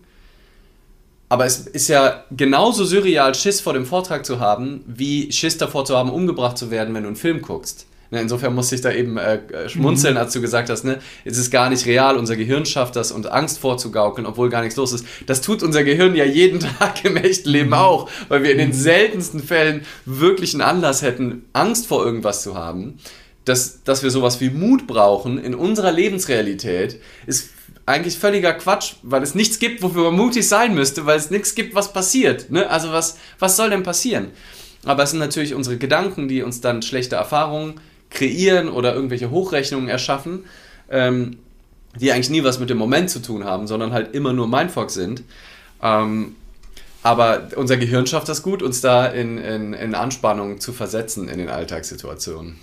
Aber es ist ja genauso surreal, Schiss vor dem Vortrag zu haben, wie Schiss davor zu haben, umgebracht zu werden, wenn du einen Film guckst. Ne, insofern musste ich da eben äh, schmunzeln, mhm. als du gesagt hast, ne, es ist gar nicht real, unser Gehirn schafft das und Angst vorzugaukeln, obwohl gar nichts los ist. Das tut unser Gehirn ja jeden (laughs) Tag im echten Leben mhm. auch, weil wir in den mhm. seltensten Fällen wirklich einen Anlass hätten, Angst vor irgendwas zu haben. Dass, dass wir sowas wie Mut brauchen in unserer Lebensrealität, ist eigentlich völliger Quatsch, weil es nichts gibt, wofür man mutig sein müsste, weil es nichts gibt, was passiert. Ne? Also was, was soll denn passieren? Aber es sind natürlich unsere Gedanken, die uns dann schlechte Erfahrungen kreieren oder irgendwelche Hochrechnungen erschaffen, ähm, die eigentlich nie was mit dem Moment zu tun haben, sondern halt immer nur Mindfuck sind. Ähm, aber unser Gehirn schafft das gut, uns da in, in, in Anspannung zu versetzen in den Alltagssituationen.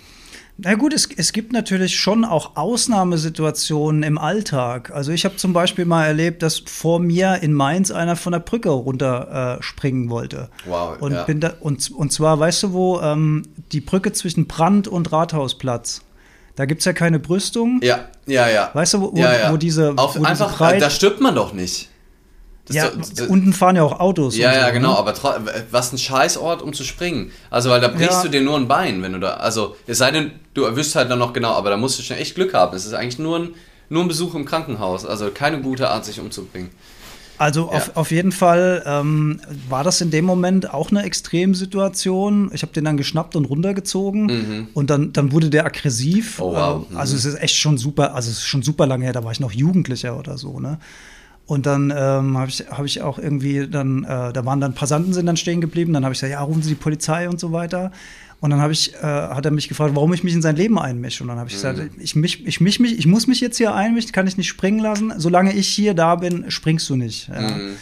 Na gut, es, es gibt natürlich schon auch Ausnahmesituationen im Alltag. Also ich habe zum Beispiel mal erlebt, dass vor mir in Mainz einer von der Brücke runterspringen äh, wollte. Wow. Und, ja. bin da, und, und zwar, weißt du wo, ähm, die Brücke zwischen Brand und Rathausplatz. Da gibt es ja keine Brüstung. Ja, ja, ja. Weißt du, wo, ja, ja. wo diese. Auf, wo einfach, diese da stirbt man doch nicht. Das ja, so, unten fahren ja auch Autos. Ja, ja, so, genau, ne? aber was ein Scheißort, um zu springen. Also, weil da brichst ja. du dir nur ein Bein, wenn du da. Also, es sei denn, du erwischst halt dann noch genau, aber da musst du schon echt Glück haben. Es ist eigentlich nur ein, nur ein Besuch im Krankenhaus. Also, keine gute Art, sich umzubringen. Also ja. auf, auf jeden Fall ähm, war das in dem Moment auch eine Extremsituation. Ich habe den dann geschnappt und runtergezogen mhm. und dann, dann wurde der aggressiv. Oh, wow. Äh, also mhm. es ist echt schon super, also es ist schon super lange her, da war ich noch Jugendlicher oder so, ne? Und dann ähm, habe ich, hab ich auch irgendwie dann, äh, da waren dann Passanten sind dann stehen geblieben. Dann habe ich gesagt, ja, rufen Sie die Polizei und so weiter. Und dann habe ich, äh, hat er mich gefragt, warum ich mich in sein Leben einmische. Und dann habe ich mhm. gesagt, ich, mich, ich, mich, ich muss mich jetzt hier einmischen, kann ich nicht springen lassen. Solange ich hier da bin, springst du nicht. Ja. Mhm.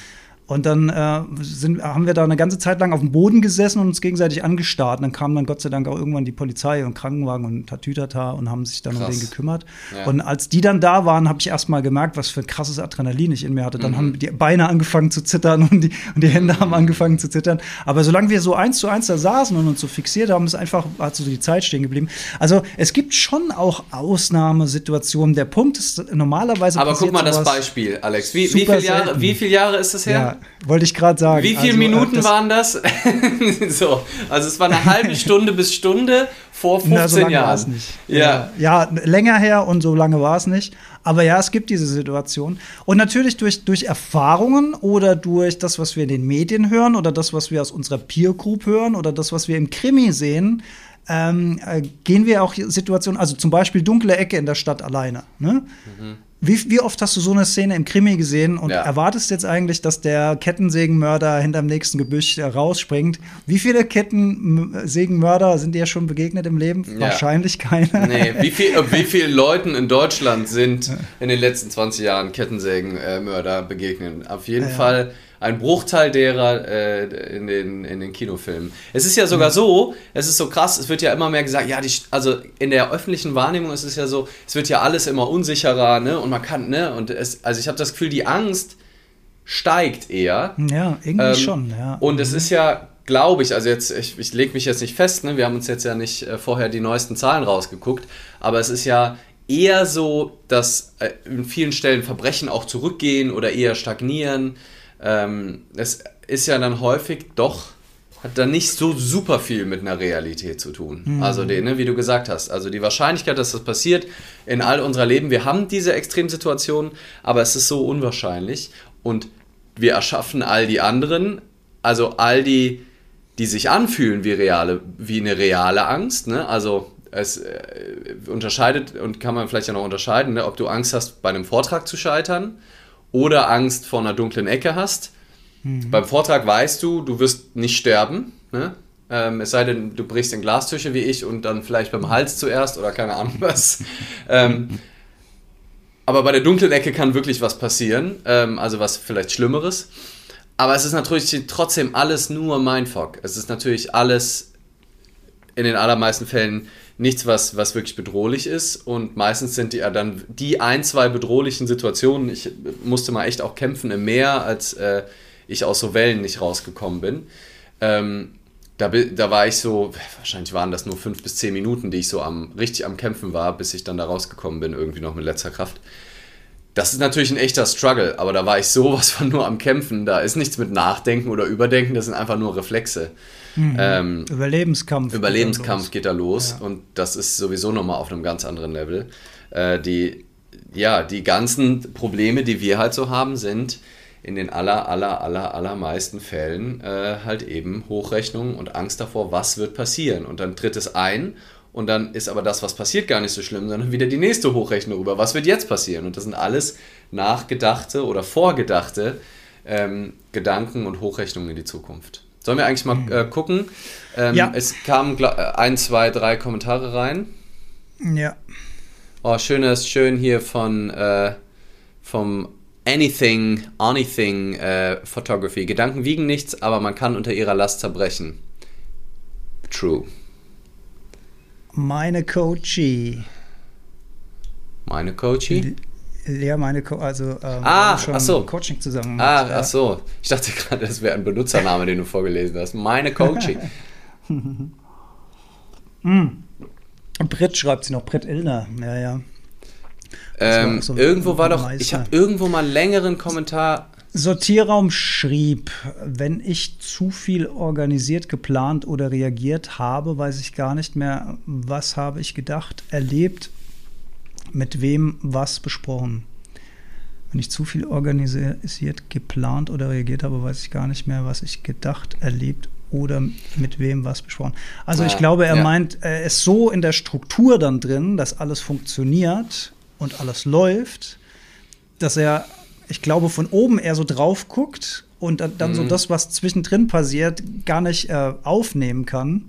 Und dann äh, sind, haben wir da eine ganze Zeit lang auf dem Boden gesessen und uns gegenseitig angestarrt. Und dann kam dann Gott sei Dank auch irgendwann die Polizei und Krankenwagen und Tatütata und haben sich dann Krass. um den gekümmert. Ja. Und als die dann da waren, habe ich erst mal gemerkt, was für ein krasses Adrenalin ich in mir hatte. Dann mhm. haben die Beine angefangen zu zittern und die, und die Hände mhm. haben angefangen zu zittern. Aber solange wir so eins zu eins da saßen und uns so fixiert haben, ist einfach, hat so die Zeit stehen geblieben. Also es gibt schon auch Ausnahmesituationen. Der Punkt ist normalerweise. Aber guck mal das Beispiel, Alex. Wie, wie, viele Jahre, wie viele Jahre ist das her? Ja, wollte ich gerade sagen. Wie viele Also, äh, Minuten das- waren das? (laughs) so, also es war eine halbe Stunde bis Stunde vor 15 Na, so lange war Jahren. es nicht. Ja. ja, länger her und so lange war es nicht. Aber ja, es gibt diese Situation. Und natürlich durch, durch Erfahrungen oder durch das, was wir in den Medien hören oder das, was wir aus unserer Peer Group hören oder das, was wir im Krimi sehen, ähm, äh, gehen wir auch Situationen, also zum Beispiel dunkle Ecke in der Stadt alleine. Ne? Wie, wie oft hast du so eine Szene im Krimi gesehen und Ja. erwartest jetzt eigentlich, dass der Kettensägenmörder hinterm nächsten Gebüsch äh, rausspringt? Wie viele Kettensägenmörder sind dir schon begegnet im Leben? Ja. Wahrscheinlich keine. Nee, wie, viel, äh, wie (laughs) vielen Leuten in Deutschland sind in den letzten 20 Jahren Kettensägenmörder begegnet? Auf jeden Ja. Fall ein Bruchteil derer äh, in, den, in den Kinofilmen. Es ist ja sogar so, es ist so krass, es wird ja immer mehr gesagt, ja, die, also in der öffentlichen Wahrnehmung ist es ja so, es wird ja alles immer unsicherer, ne? Und man kann, ne? Und es, also ich habe das Gefühl, die Angst steigt eher. Ja, irgendwie Ähm, schon, ja. Und es ist ja, glaube ich, also jetzt, ich, ich lege mich jetzt nicht fest, ne? wir haben uns jetzt ja nicht äh, vorher die neuesten Zahlen rausgeguckt, aber es ist ja eher so, dass äh, in vielen Stellen Verbrechen auch zurückgehen oder eher stagnieren. Ähm, es ist ja dann häufig doch, hat dann nicht so super viel mit einer Realität zu tun. Also, die, ne, wie du gesagt hast, also die Wahrscheinlichkeit, dass das passiert in all unserer Leben, wir haben diese Extremsituationen, aber es ist so unwahrscheinlich und wir erschaffen all die anderen, also all die, die sich anfühlen wie reale, wie eine reale Angst, ne? Also es äh, unterscheidet und kann man vielleicht ja noch unterscheiden, ne? ob du Angst hast, bei einem Vortrag zu scheitern oder Angst vor einer dunklen Ecke hast. Beim Vortrag weißt du, du wirst nicht sterben, ne? Ähm, es sei denn, du brichst in Glastücher wie ich und dann vielleicht beim Hals zuerst oder keine Ahnung (laughs) was. ähm, aber bei der dunklen Ecke kann wirklich was passieren, ähm, also was vielleicht Schlimmeres. Aber es ist natürlich trotzdem alles nur Mindfuck. Es ist natürlich alles in den allermeisten Fällen nichts, was, was wirklich bedrohlich ist. Und meistens sind die ja dann die ein, zwei bedrohlichen Situationen. Ich musste mal echt auch kämpfen im Meer, als äh, ich aus so Wellen nicht rausgekommen bin. Ähm, da, da war ich so, wahrscheinlich waren das nur fünf bis zehn Minuten, die ich so am, richtig am Kämpfen war, bis ich dann da rausgekommen bin, irgendwie noch mit letzter Kraft. Das ist natürlich ein echter Struggle, aber da war ich sowas (laughs) von nur am Kämpfen. Da ist nichts mit Nachdenken oder Überdenken, das sind einfach nur Reflexe. Ähm, Überlebenskampf. Überlebenskampf geht da los Ja. und das ist sowieso nochmal auf einem ganz anderen Level. Äh, die, ja, die ganzen Probleme, die wir halt so haben, sind in den aller, aller, aller, allermeisten Fällen äh, halt eben Hochrechnungen und Angst davor, was wird passieren. Und dann tritt es ein und dann ist aber das, was passiert, gar nicht so schlimm, sondern wieder die nächste Hochrechnung über, was wird jetzt passieren. Und das sind alles nachgedachte oder vorgedachte ähm, Gedanken und Hochrechnungen in die Zukunft. Sollen wir eigentlich mal äh, gucken? Ähm, Ja. Es kamen äh, ein, zwei, drei Kommentare rein. Ja. Oh, schönes, schön hier von äh, vom Anything, Anything äh, Photography. Gedanken wiegen nichts, aber man kann unter ihrer Last zerbrechen. True. Meine Coachie. Meine Coachie? Ja, meine Co also ähm, Ah, schon ach so. Coaching zusammen. Ah, gemacht, ja. ach so. Ich dachte gerade, das wäre ein Benutzername, den du vorgelesen hast. Meine Coachie. (laughs) Brit schreibt sie noch, Brit Illner. Ja, ja. ähm, war so irgendwo war doch, Meister. ich habe irgendwo mal einen längeren Kommentar. Sortierraum schrieb, wenn ich zu viel organisiert, geplant oder reagiert habe, weiß ich gar nicht mehr, was habe ich gedacht, erlebt, mit wem was besprochen. Wenn ich zu viel organisiert, geplant oder reagiert habe, weiß ich gar nicht mehr, was ich gedacht, erlebt oder mit wem was besprochen. Also ich Ah, glaube, er ja. meint, er ist so in der Struktur dann drin, dass alles funktioniert und alles läuft, dass er, ich glaube, von oben eher so drauf guckt und dann, dann so Mhm. das, was zwischendrin passiert, gar nicht äh, aufnehmen kann.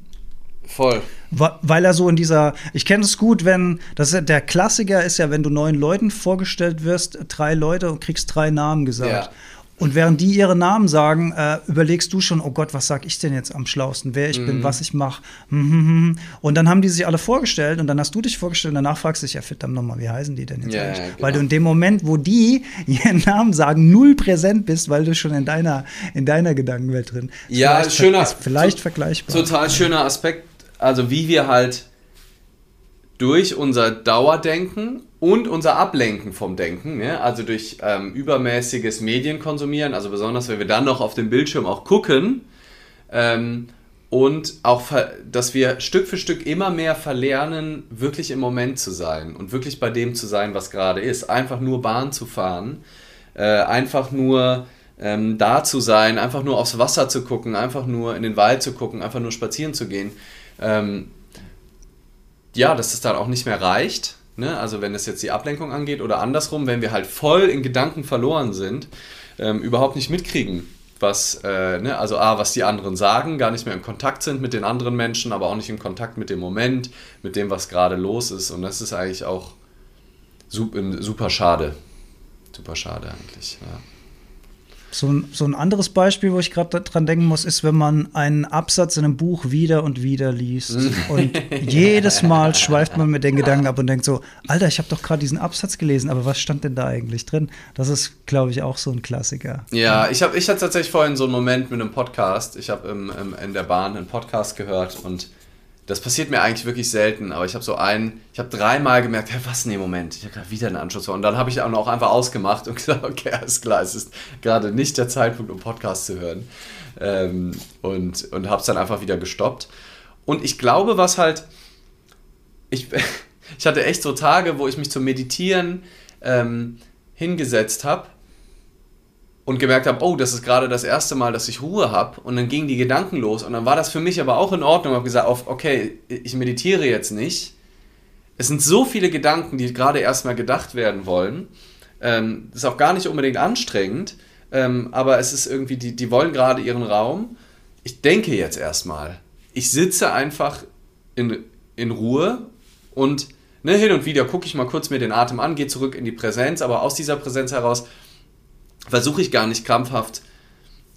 Voll. Weil er so in dieser, ich kenne es gut, wenn, das ist ja, der Klassiker ist ja, wenn du neun Leuten vorgestellt wirst, drei Leute und kriegst drei Namen gesagt. Ja. Und während die ihre Namen sagen, äh, überlegst du schon, oh Gott, was sag ich denn jetzt am schlausten, wer ich Mhm. bin, was ich mache. Und dann haben die sich alle vorgestellt und dann hast du dich vorgestellt und danach fragst du dich, ja verdammt nochmal, wie heißen die denn jetzt Ja, eigentlich? ja, genau. Weil du in dem Moment, wo die (laughs) ihren Namen sagen, null präsent bist, weil du schon in deiner, in deiner Gedankenwelt drin bist. Ja, Vielleicht ver- schöner- Ist vielleicht vergleichbar. Total schöner Aspekt, also wie wir halt durch unser Dauerdenken und unser Ablenken vom Denken, ne? also durch ähm, übermäßiges Medienkonsumieren, also besonders wenn wir dann noch auf dem Bildschirm auch gucken ähm, und auch, dass wir Stück für Stück immer mehr verlernen, wirklich im Moment zu sein und wirklich bei dem zu sein, was gerade ist. Einfach nur Bahn zu fahren, äh, einfach nur ähm, da zu sein, einfach nur aufs Wasser zu gucken, einfach nur in den Wald zu gucken, einfach nur spazieren zu gehen. Ähm, ja, dass es dann auch nicht mehr reicht Ne? Also wenn es jetzt die Ablenkung angeht oder andersrum, wenn wir halt voll in Gedanken verloren sind, ähm, überhaupt nicht mitkriegen, was, äh, ne? also A, was die anderen sagen, gar nicht mehr in Kontakt sind mit den anderen Menschen, aber auch nicht in Kontakt mit dem Moment, mit dem, was gerade los ist. Und das ist eigentlich auch super schade. Super schade eigentlich, ja. So ein, so ein anderes Beispiel, wo ich gerade dran denken muss, ist, wenn man einen Absatz in einem Buch wieder und wieder liest. und (laughs) jedes Mal schweift man mit den Gedanken ab und denkt so, Alter, ich habe doch gerade diesen Absatz gelesen, aber was stand denn da eigentlich drin? Das ist, glaube ich, auch so ein Klassiker. Ja, ich, hab, ich hatte tatsächlich vorhin so einen Moment mit einem Podcast. Ich habe in der Bahn einen Podcast gehört und das passiert mir eigentlich wirklich selten, aber ich habe so einen, ich habe dreimal gemerkt, hey, was, nee, Moment, ich habe gerade wieder einen Anschluss. Und dann habe ich auch einfach ausgemacht und (laughs) gesagt, okay, alles klar, es ist gerade nicht der Zeitpunkt, um Podcast zu hören. Ähm, und und habe es dann einfach wieder gestoppt. Und ich glaube, was halt, ich, (laughs) ich hatte echt so Tage, wo ich mich zum Meditieren ähm, hingesetzt habe und gemerkt habe, oh, das ist gerade das erste Mal, dass ich Ruhe habe und dann gingen die Gedanken los und dann war das für mich aber auch in Ordnung. Ich habe gesagt, okay, ich meditiere jetzt nicht. Es sind so viele Gedanken, die gerade erstmal gedacht werden wollen. Ähm, ist auch gar nicht unbedingt anstrengend, ähm, aber es ist irgendwie, die, die wollen gerade ihren Raum. Ich denke jetzt erstmal. Ich sitze einfach in, in Ruhe und ne, hin und wieder gucke ich mal kurz mir den Atem an, gehe zurück in die Präsenz, aber aus dieser Präsenz heraus versuche ich gar nicht krampfhaft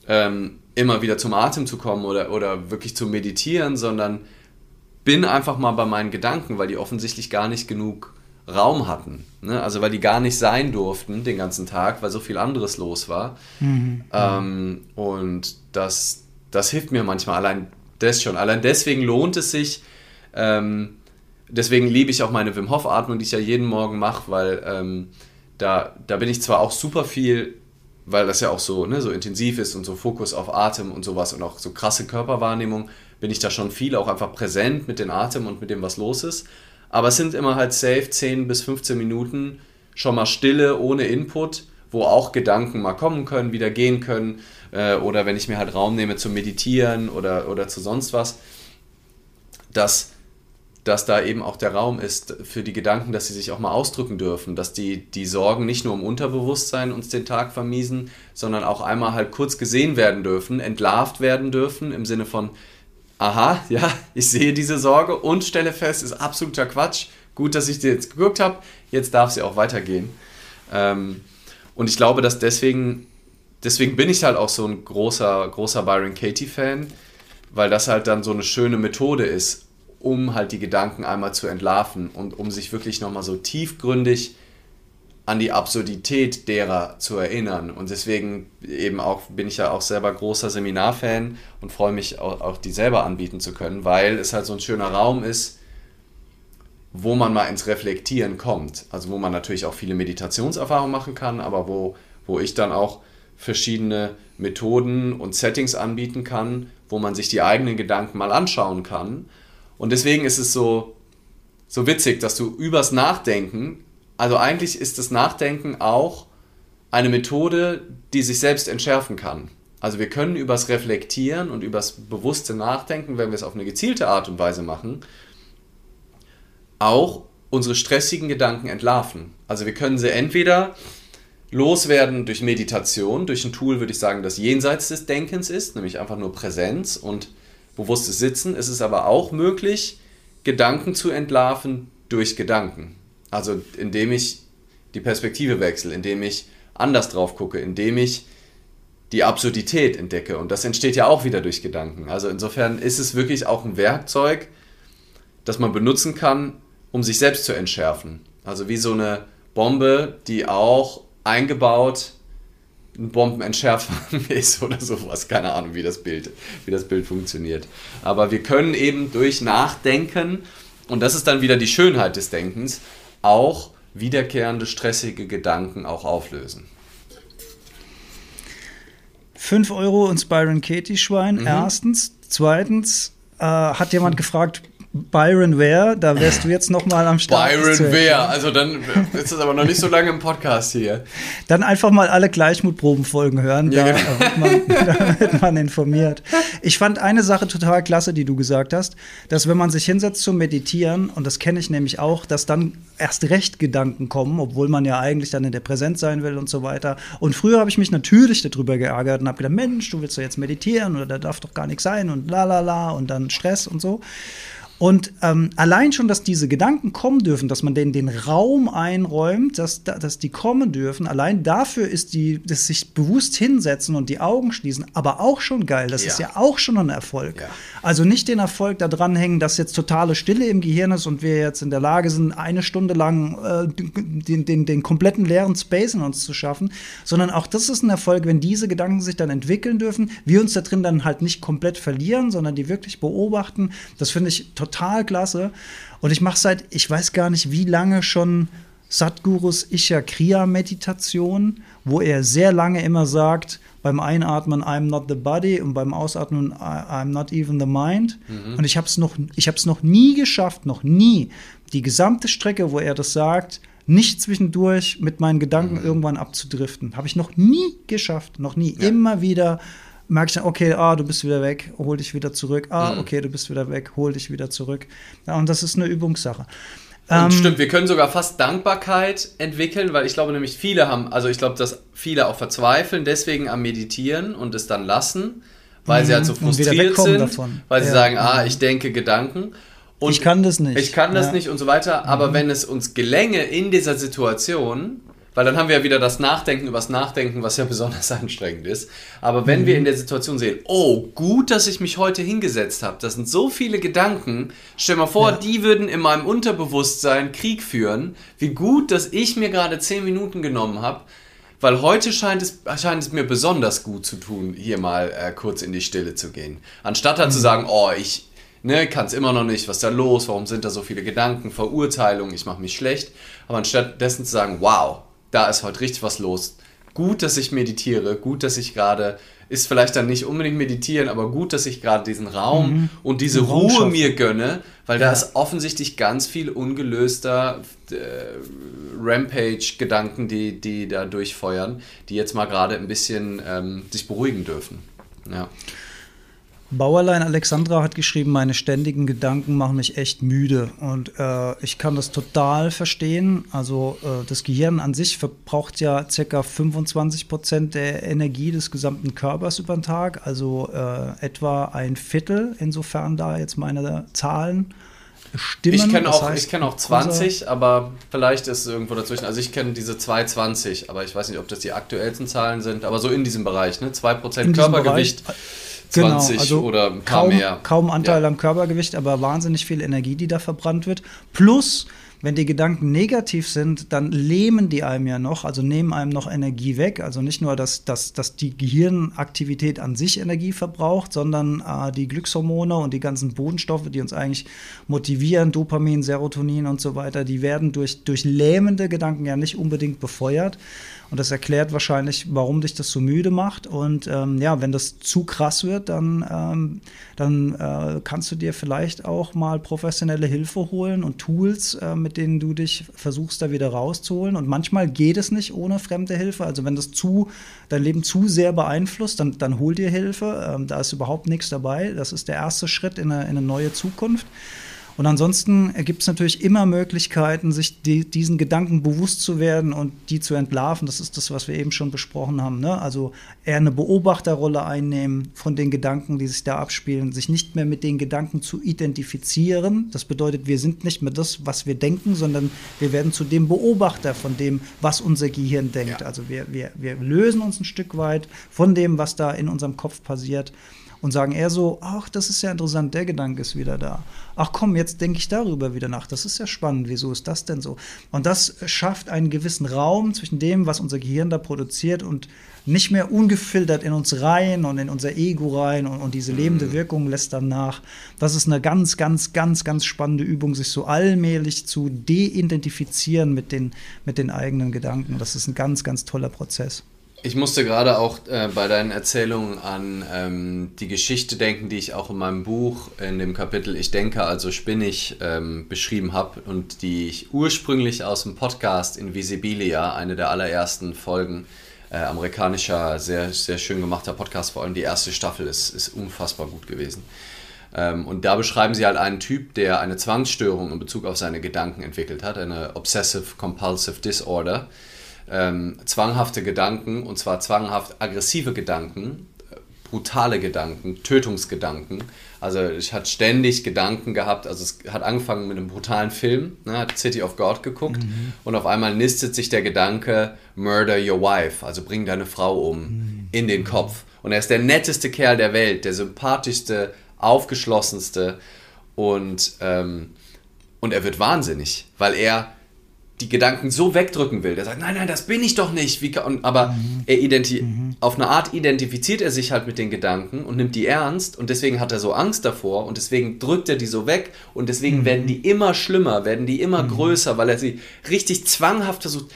ähm, immer wieder zum Atem zu kommen oder, oder wirklich zu meditieren, sondern bin einfach mal bei meinen Gedanken, weil die offensichtlich gar nicht genug Raum hatten. Ne? Also weil die gar nicht sein durften den ganzen Tag, weil so viel anderes los war. Mhm. Ähm, und das, das hilft mir manchmal allein das schon. Allein deswegen lohnt es sich. Ähm, deswegen liebe ich auch meine Wim Hof Atmung, die ich ja jeden Morgen mache, weil ähm, da, da bin ich zwar auch super viel weil das ja auch so, ne, so intensiv ist und so Fokus auf Atem und sowas und auch so krasse Körperwahrnehmung, bin ich da schon viel auch einfach präsent mit dem Atem und mit dem, was los ist. Aber es sind immer halt safe 10 bis 15 Minuten schon mal Stille ohne Input, wo auch Gedanken mal kommen können, wieder gehen können. Äh, oder wenn ich mir halt Raum nehme zum Meditieren oder, oder zu sonst was, dass dass da eben auch der Raum ist für die Gedanken, dass sie sich auch mal ausdrücken dürfen, dass die, die Sorgen nicht nur im Unterbewusstsein uns den Tag vermiesen, sondern auch einmal halt kurz gesehen werden dürfen, entlarvt werden dürfen im Sinne von, aha, ja, ich sehe diese Sorge und stelle fest, ist absoluter Quatsch. Gut, dass ich dir jetzt geguckt habe, jetzt darf sie auch weitergehen. Ähm, und ich glaube, dass deswegen, deswegen bin ich halt auch so ein großer, großer Byron Katie-Fan, weil das halt dann so eine schöne Methode ist, um halt die Gedanken einmal zu entlarven und um sich wirklich nochmal so tiefgründig an die Absurdität derer zu erinnern. Und deswegen eben auch bin ich ja auch selber großer Seminarfan und freue mich auch, auch die selber anbieten zu können, weil es halt so ein schöner Raum ist, wo man mal ins Reflektieren kommt. Also wo man natürlich auch viele Meditationserfahrungen machen kann, aber wo, wo ich dann auch verschiedene Methoden und Settings anbieten kann, wo man sich die eigenen Gedanken mal anschauen kann und deswegen ist es so, so witzig, dass du übers Nachdenken, also eigentlich ist das Nachdenken auch eine Methode, die sich selbst entschärfen kann. Also wir können übers Reflektieren und übers bewusste Nachdenken, wenn wir es auf eine gezielte Art und Weise machen, auch unsere stressigen Gedanken entlarven. Also wir können sie entweder loswerden durch Meditation, durch ein Tool, würde ich sagen, das jenseits des Denkens ist, nämlich einfach nur Präsenz und bewusstes Sitzen. Es ist aber auch möglich, Gedanken zu entlarven durch Gedanken. Also indem ich die Perspektive wechsle, indem ich anders drauf gucke, indem ich die Absurdität entdecke. Und das entsteht ja auch wieder durch Gedanken. Also insofern ist es wirklich auch ein Werkzeug, das man benutzen kann, um sich selbst zu entschärfen. Also wie so eine Bombe, die auch eingebaut ein Bombenentschärfer (laughs) ist oder sowas. Keine Ahnung, wie das Bild, wie das Bild funktioniert. Aber wir können eben durch Nachdenken, und das ist dann wieder die Schönheit des Denkens, auch wiederkehrende, stressige Gedanken auch auflösen. 5 Euro ins Byron Katie Schwein, mhm. erstens. Zweitens äh, hat jemand gefragt, Byron Ware, da wärst du jetzt noch mal am Start. Byron Ware, also dann ist das aber noch nicht so lange im Podcast hier. Dann einfach mal alle Gleichmutprobenfolgen hören, ja, da, genau. wird man, (laughs) da, wird man, informiert. Ich fand eine Sache total klasse, die du gesagt hast, dass wenn man sich hinsetzt zum Meditieren, und das kenne ich nämlich auch, dass dann erst recht Gedanken kommen, obwohl man ja eigentlich dann in der Präsenz sein will und so weiter. Und früher habe ich mich natürlich darüber geärgert und habe gedacht, Mensch, du willst doch jetzt meditieren oder da darf doch gar nichts sein und la la la und dann Stress und so. Und ähm, allein schon, dass diese Gedanken kommen dürfen, dass man denen den Raum einräumt, dass, dass die kommen dürfen, allein dafür ist die, das sich bewusst hinsetzen und die Augen schließen, aber auch schon geil. Das ja. ist ja auch schon ein Erfolg. Ja. Also nicht den Erfolg da dran hängen, dass jetzt totale Stille im Gehirn ist und wir jetzt in der Lage sind, eine Stunde lang äh, den, den, den kompletten leeren Space in uns zu schaffen, sondern auch das ist ein Erfolg, wenn diese Gedanken sich dann entwickeln dürfen, wir uns da drin dann halt nicht komplett verlieren, sondern die wirklich beobachten. Das finde ich total total klasse. Und ich mache seit, ich weiß gar nicht wie lange schon Satgurus Isha Kriya Meditation, wo er sehr lange immer sagt, beim Einatmen I'm not the body und beim Ausatmen I'm not even the mind. Mhm. Und ich habe es noch, ich habe es noch nie geschafft, noch nie die gesamte Strecke, wo er das sagt, nicht zwischendurch mit meinen Gedanken mhm. irgendwann abzudriften. Habe ich noch nie geschafft, noch nie. Ja. Immer wieder merke ich dann, okay, ah, du bist wieder weg, hol dich wieder zurück. Ah, mhm. okay, du bist wieder weg, hol dich wieder zurück. Ja, und das ist eine Übungssache. Ähm, stimmt, wir können sogar fast Dankbarkeit entwickeln, weil ich glaube nämlich viele haben, also ich glaube, dass viele auch verzweifeln, deswegen am Meditieren und es dann lassen, weil sie halt so mhm. frustriert sind, davon. weil sie ja. sagen, ah, ich denke Gedanken. Und ich kann das nicht. Ich kann das ja. nicht und so weiter. Aber mhm. wenn es uns gelänge in dieser Situation, weil dann haben wir ja wieder das Nachdenken übers Nachdenken, was ja (laughs) besonders anstrengend ist. Aber wenn mhm. wir in der Situation sehen, oh, gut, dass ich mich heute hingesetzt habe, das sind so viele Gedanken, stell mal vor, ja. die würden in meinem Unterbewusstsein Krieg führen. Wie gut, dass ich mir gerade zehn Minuten genommen habe, weil heute scheint es, scheint es mir besonders gut zu tun, hier mal äh, kurz in die Stille zu gehen. Anstatt dann mhm. zu sagen, oh, ich ne, kann es immer noch nicht, was ist da los, warum sind da so viele Gedanken, Verurteilung, ich mache mich schlecht. Aber anstatt dessen zu sagen, wow, da ist heute richtig was los. Gut, dass ich meditiere, gut, dass ich gerade, ist vielleicht dann nicht unbedingt meditieren, aber gut, dass ich gerade diesen Raum mhm. und diese Den Ruhe Raum mir gönne, weil ja. da ist offensichtlich ganz viel ungelöster äh, Rampage-Gedanken, die, die da durchfeuern, die jetzt mal gerade ein bisschen ähm, sich beruhigen dürfen. Ja. Bauerlein Alexandra hat geschrieben, meine ständigen Gedanken machen mich echt müde. Und äh, ich kann das total verstehen. Also äh, das Gehirn an sich verbraucht ja ca. 25 Prozent der Energie des gesamten Körpers über den Tag. Also äh, etwa ein Viertel, insofern da jetzt meine Zahlen stimmen. Ich kenne auch, kenn auch 20, aber vielleicht ist es irgendwo dazwischen. Also ich kenne diese 220, aber ich weiß nicht, ob das die aktuellsten Zahlen sind. Aber so in diesem Bereich, ne? 2% Körpergewicht. Bereich 20 genau, also oder ein paar kaum, mehr. Kaum Anteil ja. am Körpergewicht, aber wahnsinnig viel Energie, die da verbrannt wird. Plus, wenn die Gedanken negativ sind, dann lähmen die einem ja noch, also nehmen einem noch Energie weg. Also nicht nur, dass, dass, dass die Gehirnaktivität an sich Energie verbraucht, sondern äh, die Glückshormone und die ganzen Bodenstoffe, die uns eigentlich motivieren, Dopamin, Serotonin und so weiter, die werden durch, durch lähmende Gedanken ja nicht unbedingt befeuert. Und das erklärt wahrscheinlich, warum dich das so müde macht. Und ähm, ja, wenn das zu krass wird, dann, ähm, dann äh, kannst du dir vielleicht auch mal professionelle Hilfe holen und Tools, äh, mit denen du dich versuchst, da wieder rauszuholen. Und manchmal geht es nicht ohne fremde Hilfe. Also wenn das zu, dein Leben zu sehr beeinflusst, dann, dann hol dir Hilfe. Ähm, da ist überhaupt nichts dabei. Das ist der erste Schritt in eine, in eine neue Zukunft. Und ansonsten gibt es natürlich immer Möglichkeiten, sich die, diesen Gedanken bewusst zu werden und die zu entlarven. Das ist das, was wir eben schon besprochen haben. Ne? Also eher eine Beobachterrolle einnehmen von den Gedanken, die sich da abspielen, sich nicht mehr mit den Gedanken zu identifizieren. Das bedeutet, wir sind nicht mehr das, was wir denken, sondern wir werden zu dem Beobachter von dem, was unser Gehirn denkt. Ja. Also wir, wir, wir lösen uns ein Stück weit von dem, was da in unserem Kopf passiert und sagen eher so, ach, das ist ja interessant, der Gedanke ist wieder da. Ach komm, jetzt denke ich darüber wieder nach. Das ist ja spannend. Wieso ist das denn so? Und das schafft einen gewissen Raum zwischen dem, was unser Gehirn da produziert und nicht mehr ungefiltert in uns rein und in unser Ego rein und, und diese lebende mhm. Wirkung lässt dann nach. Das ist eine ganz, ganz, ganz, ganz spannende Übung, sich so allmählich zu deidentifizieren mit den, mit den eigenen Gedanken. Das ist ein ganz, ganz toller Prozess. Ich musste gerade auch äh, bei deinen Erzählungen an ähm, die Geschichte denken, die ich auch in meinem Buch in dem Kapitel Ich denke, also spinnig ähm, beschrieben habe und die ich ursprünglich aus dem Podcast Invisibilia, eine der allerersten Folgen, äh, amerikanischer, sehr, sehr schön gemachter Podcast, vor allem die erste Staffel ist, ist unfassbar gut gewesen. Ähm, und da beschreiben sie halt einen Typ, der eine Zwangsstörung in Bezug auf seine Gedanken entwickelt hat, eine Obsessive Compulsive Disorder. Ähm, zwanghafte Gedanken, und zwar zwanghaft aggressive Gedanken, brutale Gedanken, Tötungsgedanken. Also ich hatte ständig Gedanken gehabt, also es hat angefangen mit einem brutalen Film, ne, hat City of God geguckt mhm. und auf einmal nistet sich der Gedanke, murder your wife, also bring deine Frau um, mhm. in den Kopf. Und er ist der netteste Kerl der Welt, der sympathischste, aufgeschlossenste und, ähm, und er wird wahnsinnig, weil er die Gedanken so wegdrücken will. Der sagt, nein, nein, das bin ich doch nicht. Wie kann, aber mhm. er identi mhm. auf eine Art identifiziert er sich halt mit den Gedanken und nimmt die ernst und deswegen hat er so Angst davor und deswegen drückt er die so weg und deswegen mhm. werden die immer schlimmer, werden die immer mhm. größer, weil er sie richtig zwanghaft versucht.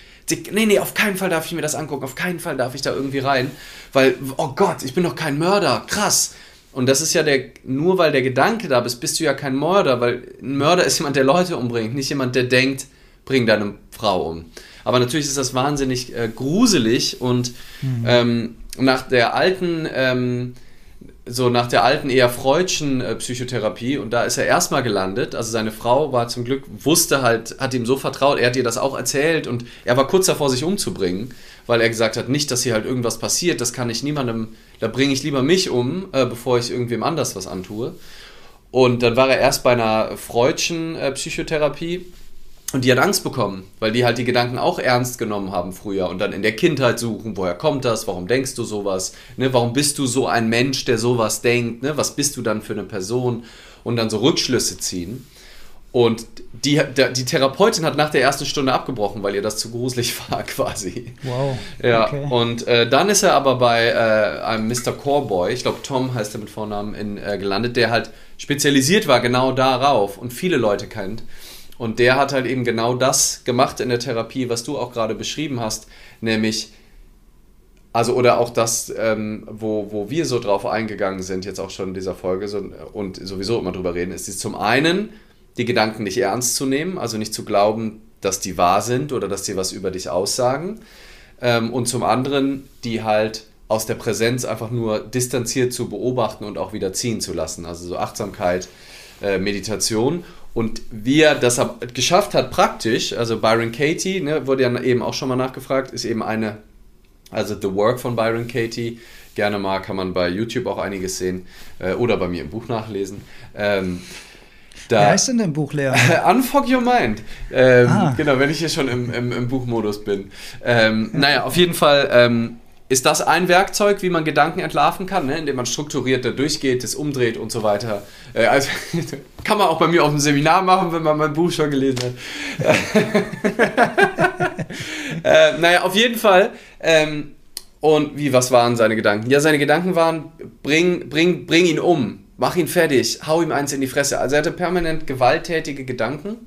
Nee, nee, auf keinen Fall darf ich mir das angucken, auf keinen Fall darf ich da irgendwie rein, weil, oh Gott, ich bin doch kein Mörder, krass. Und das ist ja der, nur weil der Gedanke da bist, bist du ja kein Mörder, weil ein Mörder ist jemand, der Leute umbringt, nicht jemand, der denkt, bring deine Frau um. Aber natürlich ist das wahnsinnig äh, gruselig und mhm. ähm, nach der alten, ähm, so nach der alten eher freudschen äh, Psychotherapie und da ist er erstmal gelandet. Also seine Frau war zum Glück, wusste halt, hat ihm so vertraut, er hat ihr das auch erzählt und er war kurz davor, sich umzubringen, weil er gesagt hat, nicht, dass hier halt irgendwas passiert, das kann ich niemandem, da bringe ich lieber mich um, äh, bevor ich irgendwem anders was antue. Und dann war er erst bei einer freudschen äh, Psychotherapie und die hat Angst bekommen, weil die halt die Gedanken auch ernst genommen haben früher und dann in der Kindheit suchen, woher kommt das, warum denkst du sowas, ne, warum bist du so ein Mensch, der sowas denkt, ne, was bist du dann für eine Person und dann so Rückschlüsse ziehen. Und die, die Therapeutin hat nach der ersten Stunde abgebrochen, weil ihr das zu gruselig (laughs) war quasi. Wow. Ja, okay. und äh, dann ist er aber bei äh, einem Mr. Coreboy, ich glaube Tom heißt er mit Vornamen, in, äh, gelandet, der halt spezialisiert war genau darauf und viele Leute kennt. Und der hat halt eben genau das gemacht in der Therapie, was du auch gerade beschrieben hast, nämlich, also oder auch das, ähm, wo, wo wir so drauf eingegangen sind, jetzt auch schon in dieser Folge so, und sowieso immer drüber reden, ist zum einen, die Gedanken nicht ernst zu nehmen, also nicht zu glauben, dass die wahr sind oder dass die was über dich aussagen. Ähm, und zum anderen, die halt aus der Präsenz einfach nur distanziert zu beobachten und auch wieder ziehen zu lassen. Also so Achtsamkeit, äh, Meditation. Und wie er das geschafft hat, praktisch, also Byron Katie, ne, wurde ja eben auch schon mal nachgefragt, ist eben eine, also The Work von Byron Katie, gerne mal kann man bei YouTube auch einiges sehen äh, oder bei mir im Buch nachlesen. Ähm, da, Wie heißt denn dein Buch, Lea? (laughs) Unfog Your Mind. Ähm, ah. Genau, wenn ich hier schon im, im, im Buchmodus bin. Ähm, naja, auf jeden Fall ähm, ist das ein Werkzeug, wie man Gedanken entlarven kann, ne? indem man strukturiert da durchgeht, das umdreht und so weiter. Äh, also (laughs) kann man auch bei mir auf dem Seminar machen, wenn man mein Buch schon gelesen hat. (laughs) äh, naja, auf jeden Fall. Ähm, und wie, was waren seine Gedanken? Ja, seine Gedanken waren, bring, bring, bring ihn um, mach ihn fertig, hau ihm eins in die Fresse. Also er hatte permanent gewalttätige Gedanken,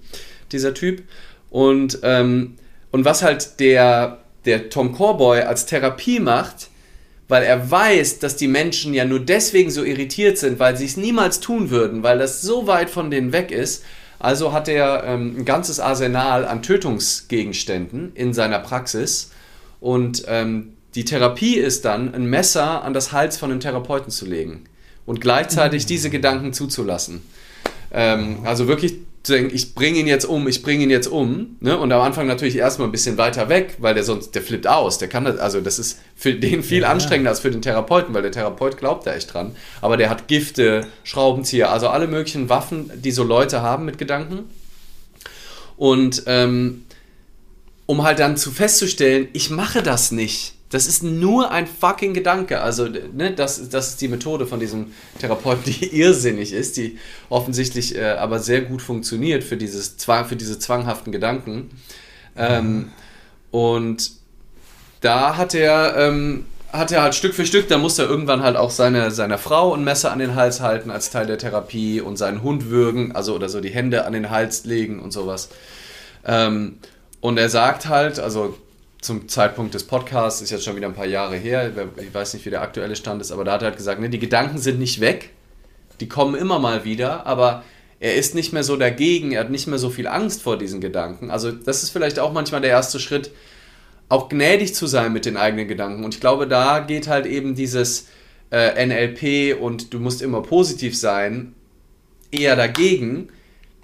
dieser Typ. Und, ähm, und was halt der der Tom Corboy als Therapie macht, weil er weiß, dass die Menschen ja nur deswegen so irritiert sind, weil sie es niemals tun würden, weil das so weit von denen weg ist. Also hat er ähm, ein ganzes Arsenal an Tötungsgegenständen in seiner Praxis und ähm, die Therapie ist dann, ein Messer an das Hals von einem Therapeuten zu legen und gleichzeitig mhm. diese Gedanken zuzulassen. Ähm, also wirklich zu denken, ich bringe ihn jetzt um, ich bringe ihn jetzt um. Ne? Und am Anfang natürlich erstmal ein bisschen weiter weg, weil der sonst, der flippt aus. Der kann das, also das ist für den viel ja, anstrengender als für den Therapeuten, weil der Therapeut glaubt da echt dran. Aber der hat Gifte, Schraubenzieher, also alle möglichen Waffen, die so Leute haben mit Gedanken. Und ähm, um halt dann zu festzustellen, ich mache das nicht. Das ist nur ein fucking Gedanke. Also, ne, das, das ist die Methode von diesem Therapeuten, (laughs) die irrsinnig ist, die offensichtlich äh, aber sehr gut funktioniert für, dieses, für diese zwanghaften Gedanken. Ähm, und da hat er, ähm, hat er halt Stück für Stück, da musste er irgendwann halt auch seine, seiner Frau ein Messer an den Hals halten als Teil der Therapie und seinen Hund würgen, also oder so die Hände an den Hals legen und sowas. Ähm, und er sagt halt, also zum Zeitpunkt des Podcasts, ist jetzt schon wieder ein paar Jahre her, ich weiß nicht, wie der aktuelle Stand ist, aber da hat er halt gesagt, ne, die Gedanken sind nicht weg, die kommen immer mal wieder, aber er ist nicht mehr so dagegen, er hat nicht mehr so viel Angst vor diesen Gedanken. Also das ist vielleicht auch manchmal der erste Schritt, auch gnädig zu sein mit den eigenen Gedanken. Und ich glaube, da geht halt eben dieses äh, NLP und du musst immer positiv sein, eher dagegen,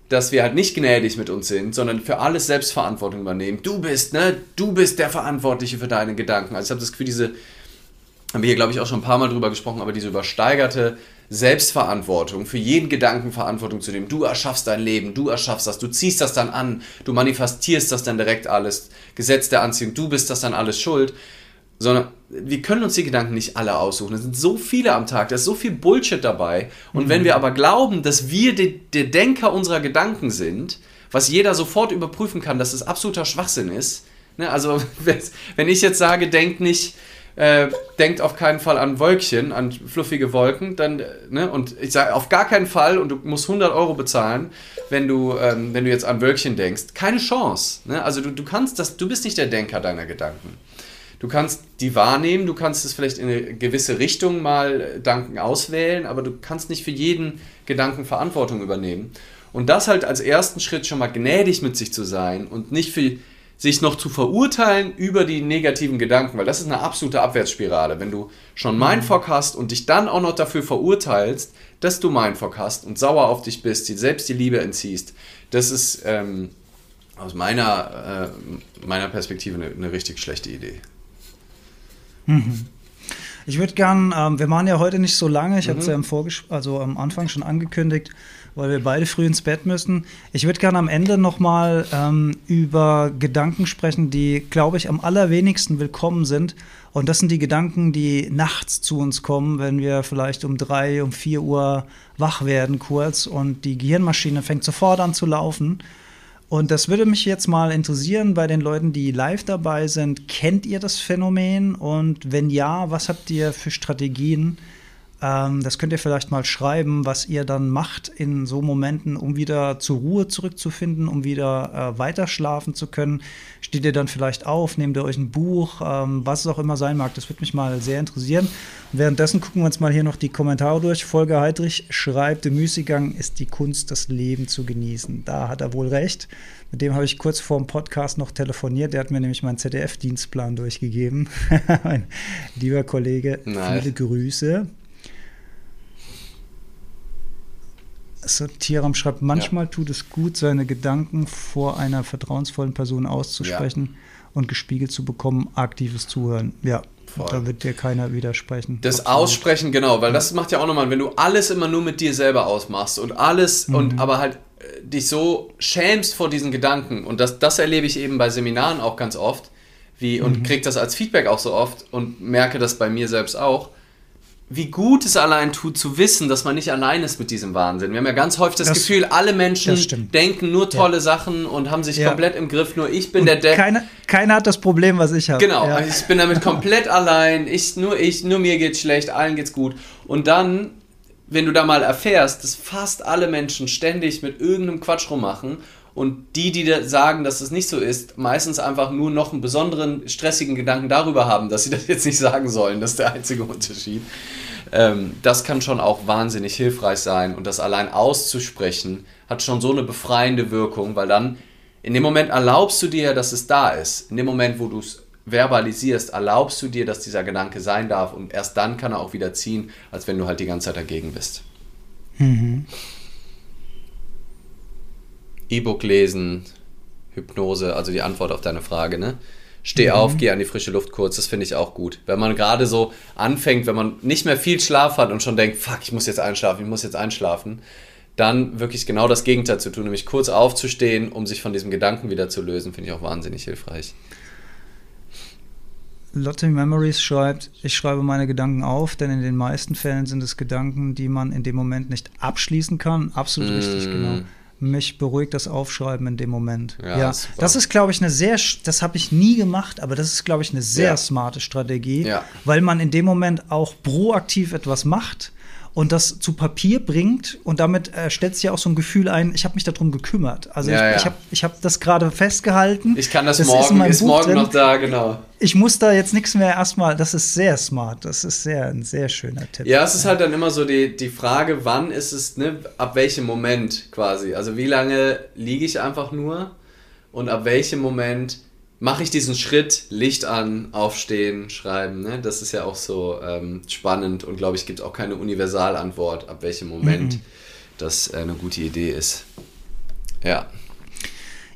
dass wir halt nicht gnädig mit uns sind, sondern für alles Selbstverantwortung übernehmen. Du bist, ne? Du bist der Verantwortliche für deine Gedanken. Also ich habe das Gefühl, diese, haben wir hier, glaube ich, auch schon ein paar Mal drüber gesprochen, aber diese übersteigerte Selbstverantwortung, für jeden Gedanken Verantwortung zu nehmen. Du erschaffst dein Leben, du erschaffst das, du ziehst das dann an, du manifestierst das dann direkt alles. Gesetz der Anziehung, du bist das dann alles schuld sondern wir können uns die Gedanken nicht alle aussuchen. Es sind so viele am Tag, da ist so viel Bullshit dabei. Und mhm. wenn wir aber glauben, dass wir die, der Denker unserer Gedanken sind, was jeder sofort überprüfen kann, dass es absoluter Schwachsinn ist. Ne? Also (laughs) wenn ich jetzt sage, denkt nicht, äh, denkt auf keinen Fall an Wölkchen, an fluffige Wolken, dann, ne? und ich sage auf gar keinen Fall, und du musst 100 Euro bezahlen, wenn du, ähm, wenn du jetzt an Wölkchen denkst. Keine Chance. Ne? Also du, du kannst das, du bist nicht der Denker deiner Gedanken. Du kannst die wahrnehmen, du kannst es vielleicht in eine gewisse Richtung mal Gedanken auswählen, aber du kannst nicht für jeden Gedanken Verantwortung übernehmen. Und das halt als ersten Schritt schon mal gnädig mit sich zu sein und nicht für sich noch zu verurteilen über die negativen Gedanken, weil das ist eine absolute Abwärtsspirale. Wenn du schon. Mindfuck hast und dich dann auch noch dafür verurteilst, dass du Mindfuck hast und sauer auf dich bist, dir selbst die Liebe entziehst, das ist ähm, aus meiner, äh, meiner Perspektive eine, eine richtig schlechte Idee. Mhm. Ich würde gern, ähm, wir machen ja heute nicht so lange, ich mhm. hatte es ja im also am Anfang schon angekündigt, weil wir beide früh ins Bett müssen. Ich würde gerne am Ende nochmal ähm, über Gedanken sprechen, die, glaube ich, am allerwenigsten willkommen sind. Und das sind die Gedanken, die nachts zu uns kommen, wenn wir vielleicht um drei, um vier Uhr wach werden kurz und die Gehirnmaschine fängt sofort an zu laufen. Und das würde mich jetzt mal interessieren bei den Leuten, die live dabei sind. Kennt ihr das Phänomen? Und wenn ja, was habt ihr für Strategien, ähm, das könnt ihr vielleicht mal schreiben, was ihr dann macht in so Momenten, um wieder zur Ruhe zurückzufinden, um wieder äh, weiter schlafen zu können. Steht ihr dann vielleicht auf, nehmt ihr euch ein Buch, ähm, was es auch immer sein mag. Das würde mich mal sehr interessieren. Und währenddessen gucken wir uns mal hier noch die Kommentare durch. Volker Heidrich schreibt, der Müßiggang ist die Kunst, das Leben zu genießen. Da hat er wohl recht. Mit dem habe ich kurz vor dem Podcast noch telefoniert. Der hat mir nämlich meinen ZDF-Dienstplan durchgegeben. (laughs) mein lieber Kollege, nice. viele Grüße. Tiram schreibt, manchmal ja. tut es gut, seine Gedanken vor einer vertrauensvollen Person auszusprechen ja. und gespiegelt zu bekommen, aktives Zuhören. Ja, Voll. da wird dir keiner widersprechen. Das Absolut. Aussprechen, genau, weil das macht ja auch nochmal, wenn du alles immer nur mit dir selber ausmachst und alles mhm. und aber halt äh, dich so schämst vor diesen Gedanken und das, das erlebe ich eben bei Seminaren auch ganz oft wie, und mhm. kriege das als Feedback auch so oft und merke das bei mir selbst auch wie gut es allein tut zu wissen, dass man nicht allein ist mit diesem Wahnsinn. Wir haben ja ganz häufig das, das Gefühl, alle Menschen denken nur tolle ja. Sachen und haben sich ja. komplett im Griff. Nur ich bin und der Depp. Keiner, keiner hat das Problem, was ich habe. Genau, ja. ich bin damit (laughs) komplett allein. Ich, nur ich, nur mir geht's schlecht, allen geht's gut. Und dann, wenn du da mal erfährst, dass fast alle Menschen ständig mit irgendeinem Quatsch rummachen und die, die sagen, dass es nicht so ist, meistens einfach nur noch einen besonderen stressigen Gedanken darüber haben, dass sie (laughs) das jetzt nicht sagen sollen. Das ist der einzige Unterschied. Ähm, das kann schon auch wahnsinnig hilfreich sein und das allein auszusprechen hat schon so eine befreiende Wirkung, weil dann in dem Moment erlaubst du dir, dass es da ist. In dem Moment, wo du es verbalisierst, erlaubst du dir, dass dieser Gedanke sein darf und erst dann kann er auch wieder ziehen, als wenn du halt die ganze Zeit dagegen bist. Mhm. E-Book lesen, Hypnose, also die Antwort auf deine Frage, ne? Steh mhm. auf, geh an die frische Luft kurz, das finde ich auch gut. Wenn man gerade so anfängt, wenn man nicht mehr viel Schlaf hat und schon denkt, fuck, ich muss jetzt einschlafen, ich muss jetzt einschlafen, dann wirklich genau das Gegenteil zu tun, nämlich kurz aufzustehen, um sich von diesem Gedanken wieder zu lösen, finde ich auch wahnsinnig hilfreich. Lotte Memories schreibt, ich schreibe meine Gedanken auf, denn in den meisten Fällen sind es Gedanken, die man in dem Moment nicht abschließen kann. Absolut mm. richtig, genau. Mich beruhigt das Aufschreiben in dem Moment. Ja, ja. das ist, glaube ich, eine sehr, das habe ich nie gemacht, aber das ist, glaube ich, eine sehr ja. smarte Strategie, ja. weil man in dem Moment auch proaktiv etwas macht und das zu Papier bringt und damit äh, stellt sich ja auch so ein Gefühl ein, ich habe mich darum gekümmert. Also ja, ich, ja. ich habe ich hab das gerade festgehalten. Ich kann das, das morgen, ist, ist morgen noch da, genau. Ich muss da jetzt nichts mehr erstmal, das ist sehr smart, das ist sehr, ein sehr schöner Tipp. Ja, es ist halt dann immer so die, die Frage, wann ist es, ne, ab welchem Moment quasi. Also wie lange liege ich einfach nur und ab welchem Moment mache ich diesen Schritt, Licht an, aufstehen, schreiben. Ne? Das ist ja auch so ähm, spannend und glaube ich, gibt auch keine Universalantwort, ab welchem Moment mhm. das äh, eine gute Idee ist. Ja.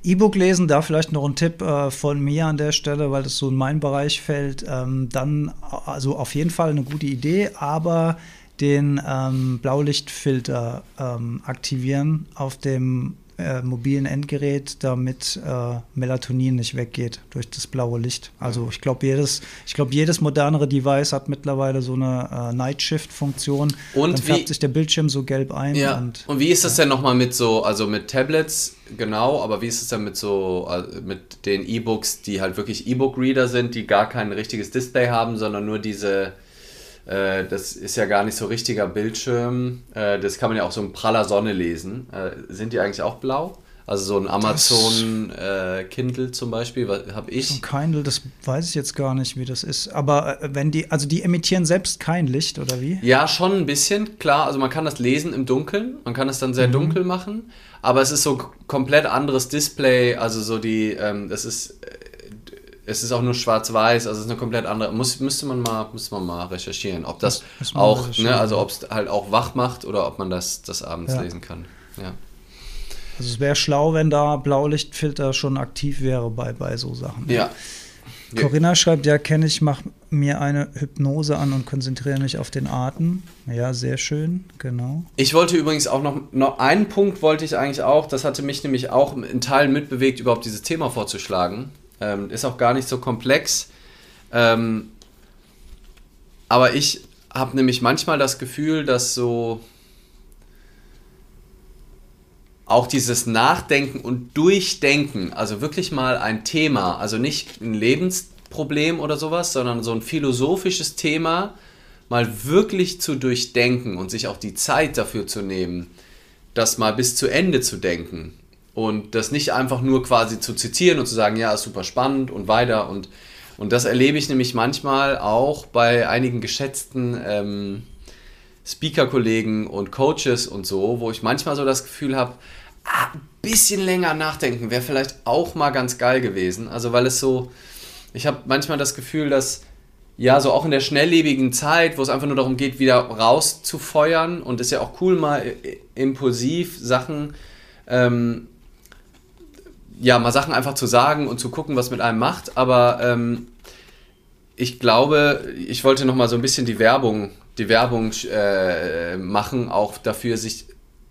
E-Book lesen, da vielleicht noch ein Tipp äh, von mir an der Stelle, weil das so in meinen Bereich fällt. Ähm, dann, also auf jeden Fall eine gute Idee, aber den ähm, Blaulichtfilter ähm, aktivieren auf dem äh, mobilen Endgerät, damit äh, Melatonin nicht weggeht durch das blaue Licht. Also ich glaube, jedes, ich glaube, jedes modernere Device hat mittlerweile so eine äh, Night Shift-Funktion. Und Dann färbt sich der Bildschirm so gelb ein. Ja. Und, und wie ist das denn nochmal mit so, also mit Tablets, genau, aber wie ist es denn mit so, äh, mit den E-Books, die halt wirklich E-Book-Reader sind, die gar kein richtiges Display haben, sondern nur diese äh, das ist ja gar nicht so richtiger Bildschirm. Äh, das kann man ja auch so in praller Sonne lesen. Äh, sind die eigentlich auch blau? Also so ein Amazon äh, Kindle zum Beispiel, habe ich. So ein Kindle, das weiß ich jetzt gar nicht, wie das ist. Aber äh, wenn die, also die emittieren selbst kein Licht, oder wie? Ja, schon ein bisschen, klar. Also man kann das lesen im Dunkeln, man kann es dann sehr mhm. dunkel machen, aber es ist so komplett anderes Display, also so die, ähm, das ist es ist auch nur schwarz-weiß, also es ist eine komplett andere. Muss, müsste man mal, müsste man mal recherchieren, ob das auch, ne, also ob es halt auch wach macht oder ob man das, das abends ja. lesen kann. Ja. Also es wäre schlau, wenn da Blaulichtfilter schon aktiv wäre bei, bei so Sachen. Ja. Corinna schreibt, ja, kenne ich, mache mir eine Hypnose an und konzentriere mich auf den Atem. Ja, sehr schön, genau. Ich wollte übrigens auch noch, noch einen Punkt wollte ich eigentlich auch, das hatte mich nämlich auch in Teilen mitbewegt, überhaupt dieses Thema vorzuschlagen. Ähm, ist auch gar nicht so komplex. Ähm, aber ich habe nämlich manchmal das Gefühl, dass so auch dieses Nachdenken und Durchdenken, also wirklich mal ein Thema, also nicht ein Lebensproblem oder sowas, sondern so ein philosophisches Thema mal wirklich zu durchdenken und sich auch die Zeit dafür zu nehmen, das mal bis zu Ende zu denken. Und das nicht einfach nur quasi zu zitieren und zu sagen, ja, ist super spannend und weiter. Und, und das erlebe ich nämlich manchmal auch bei einigen geschätzten ähm, Speaker-Kollegen und Coaches und so, wo ich manchmal so das Gefühl habe, ah, ein bisschen länger nachdenken wäre vielleicht auch mal ganz geil gewesen. Also weil es so, ich habe manchmal das Gefühl, dass ja, so auch in der schnelllebigen Zeit, wo es einfach nur darum geht, wieder rauszufeuern und es ist ja auch cool, mal impulsiv Sachen ähm, ja, mal Sachen einfach zu sagen und zu gucken, was mit einem macht. Aber ähm, ich glaube, ich wollte noch mal so ein bisschen die Werbung, die Werbung äh, machen, auch dafür, sich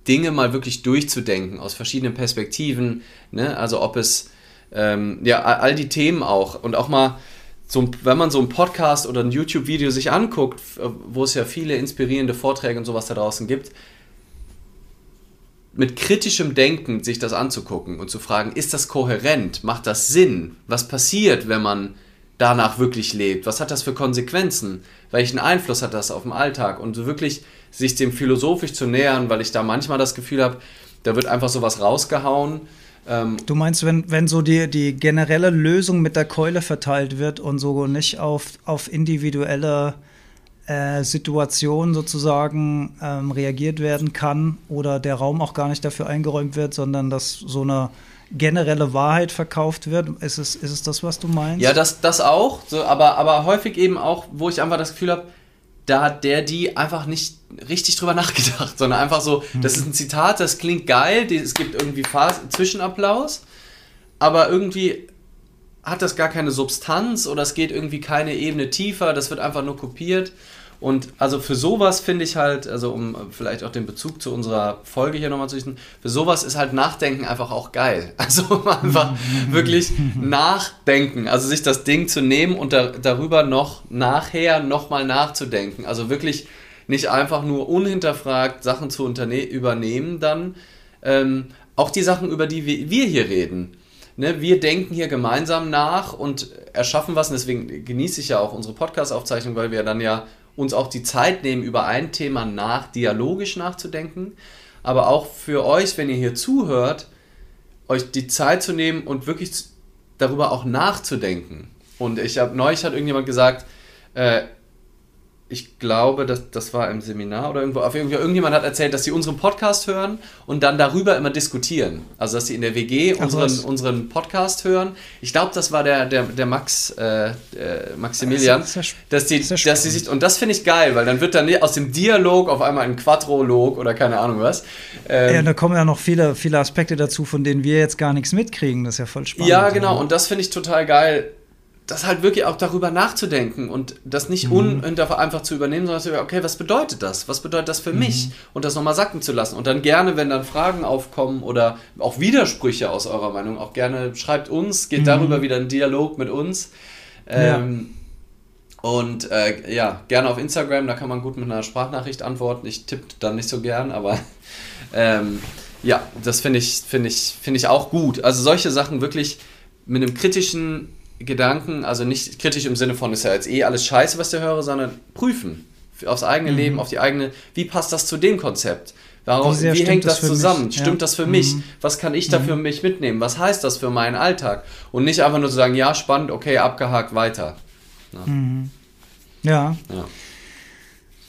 Dinge mal wirklich durchzudenken aus verschiedenen Perspektiven. Ne? Also ob es ähm, ja all die Themen auch und auch mal so, wenn man so einen Podcast oder ein YouTube-Video sich anguckt, wo es ja viele inspirierende Vorträge und sowas da draußen gibt, mit kritischem Denken sich das anzugucken und zu fragen, ist das kohärent? Macht das Sinn? Was passiert, wenn man danach wirklich lebt? Was hat das für Konsequenzen? Welchen Einfluss hat das auf den Alltag? Und wirklich sich dem philosophisch zu nähern, weil ich da manchmal das Gefühl habe, da wird einfach sowas rausgehauen. Ähm du meinst, wenn, wenn so die, die generelle Lösung mit der Keule verteilt wird und so nicht auf, auf individuelle äh, Situation sozusagen ähm, reagiert werden kann oder der Raum auch gar nicht dafür eingeräumt wird, sondern dass so eine generelle Wahrheit verkauft wird. Ist es, ist es das, was du meinst? Ja, das, das auch, so, aber, aber häufig eben auch, wo ich einfach das Gefühl habe, da hat der die einfach nicht richtig drüber (laughs) nachgedacht, sondern einfach so, mhm. das ist ein Zitat, das klingt geil, es gibt irgendwie Phase, Zwischenapplaus, aber irgendwie hat das gar keine Substanz oder es geht irgendwie keine Ebene tiefer, das wird einfach nur kopiert Und also für sowas finde ich halt, also um vielleicht auch den Bezug zu unserer Folge hier nochmal zu richten, für sowas ist halt Nachdenken einfach auch geil. (laughs) Also einfach (laughs) wirklich nachdenken, also sich das Ding zu nehmen und da, darüber noch nachher nochmal nachzudenken. Also wirklich nicht einfach nur unhinterfragt Sachen zu übernehmen dann. Ähm, auch die Sachen, über die wir, wir hier reden. Ne, wir denken hier gemeinsam nach und erschaffen was. Und deswegen genieße ich ja auch unsere Podcast-Aufzeichnung, weil wir dann ja uns auch die Zeit nehmen, über ein Thema nach, dialogisch nachzudenken. Aber auch für euch, wenn ihr hier zuhört, euch die Zeit zu nehmen und wirklich darüber auch nachzudenken. Und ich habe neulich hat irgendjemand gesagt, äh, ich glaube, das, das war im Seminar oder irgendwo, auf irgendwie, irgendjemand hat erzählt, dass sie unseren Podcast hören und dann darüber immer diskutieren. Also, dass sie in der WG unseren, unseren Podcast hören. Ich glaube, das war der, der, der Max, äh, Maximilian. Das ist, das ist dass, die, dass sie sich, und das finde ich geil, weil dann wird dann aus dem Dialog auf einmal ein Quadrolog oder keine Ahnung was. Ähm, ja, da kommen ja noch viele, viele Aspekte dazu, von denen wir jetzt gar nichts mitkriegen. Das ist ja voll spannend. Ja, genau. Und das finde ich total geil das halt wirklich auch darüber nachzudenken und das nicht mhm. einfach zu übernehmen, sondern zu okay, was bedeutet das? Was bedeutet das für mhm. mich? Und das nochmal sacken zu lassen. Und dann gerne, wenn dann Fragen aufkommen oder auch Widersprüche aus eurer Meinung, auch gerne schreibt uns, geht mhm. darüber wieder in Dialog mit uns. Ähm, ja. Und äh, ja, gerne auf Instagram, da kann man gut mit einer Sprachnachricht antworten. Ich tippe dann nicht so gern, aber (laughs) ähm, ja, das finde ich, find ich, find ich auch gut. Also solche Sachen wirklich mit einem kritischen Gedanken, also nicht kritisch im Sinne von, ist ja jetzt eh alles scheiße, was der höre, sondern prüfen. Aufs eigene mhm. Leben, auf die eigene, wie passt das zu dem Konzept? Warum, wie, wie hängt das, zusammen? Mich? Stimmt ja. das für mhm. mich? Was kann ich da für mhm. mich mitnehmen? Was heißt das für meinen Alltag? Und nicht einfach nur zu sagen, ja, spannend, okay, abgehakt, weiter. Ja. Mhm. ja. ja.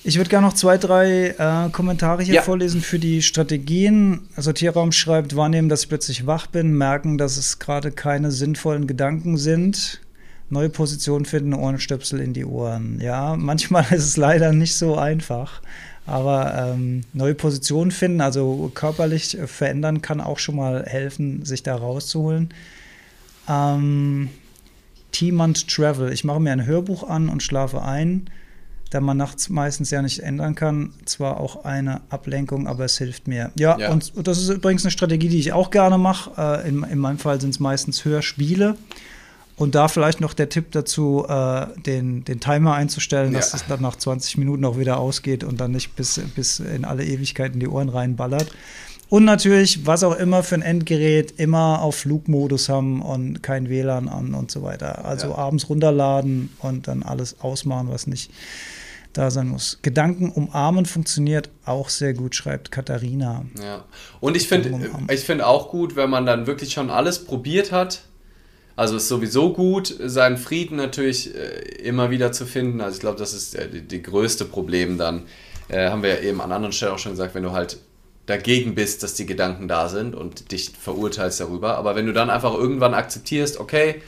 Ich würde gerne noch zwei, drei äh, Kommentare hier ja. vorlesen für die Strategien. Also Tierraum schreibt, wahrnehmen, dass ich plötzlich wach bin, merken, dass es gerade keine sinnvollen Gedanken sind. Neue Position finden, Ohrenstöpsel in die Ohren. Ja, manchmal (laughs) ist es leider nicht so einfach. Aber ähm, neue Positionen finden, also körperlich verändern, kann auch schon mal helfen, sich da rauszuholen. Ähm, Team and Travel. Ich mache mir ein Hörbuch an und schlafe ein da man nachts meistens ja nicht ändern kann. Zwar auch eine Ablenkung, aber es hilft mir. Ja, ja. Und, und, das ist übrigens eine Strategie, die ich auch gerne mache. Äh, in, in, meinem Fall sind es meistens Hörspiele. Und da vielleicht noch der Tipp dazu, äh, den, den Timer einzustellen, ja. dass es dann nach 20 Minuten auch wieder ausgeht und dann nicht bis, bis in alle Ewigkeiten die Ohren reinballert. Und natürlich, was auch immer für ein Endgerät, immer auf Flugmodus haben und kein WLAN an und so weiter. Also ja. abends runterladen und dann alles ausmachen, was nicht da sein muss. Gedanken umarmen funktioniert auch sehr gut, schreibt Katharina. Ja. Und ich finde ich find auch gut, wenn man dann wirklich schon alles probiert hat. Also ist sowieso gut, seinen Frieden natürlich äh, immer wieder zu finden. Also ich glaube, das ist äh, die, die, größte Problem dann. Äh, haben wir ja eben an anderen Stellen auch schon gesagt, wenn du halt dagegen bist, dass die Gedanken da sind und dich verurteilst darüber. Aber wenn du dann einfach irgendwann akzeptierst, okay,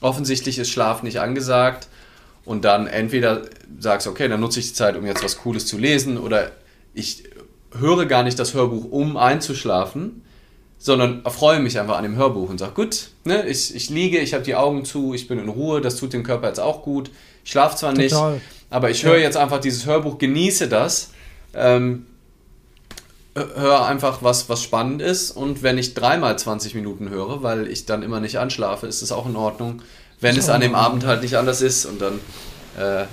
offensichtlich ist Schlaf nicht angesagt, und dann entweder sagst, okay, dann nutze ich die Zeit, um jetzt was Cooles zu lesen oder ich höre gar nicht das Hörbuch, um einzuschlafen, sondern erfreue mich einfach an dem Hörbuch und sage, gut, ne, ich, ich liege, ich habe die Augen zu, ich bin in Ruhe, das tut dem Körper jetzt auch gut. Ich schlafe zwar Total. nicht, aber ich höre jetzt einfach dieses Hörbuch, genieße das, ähm, höre einfach was, was spannend ist und wenn ich dreimal 20 Minuten höre, weil ich dann immer nicht anschlafe, ist das auch in Ordnung wenn es an dem Abend halt nicht anders ist und dann äh,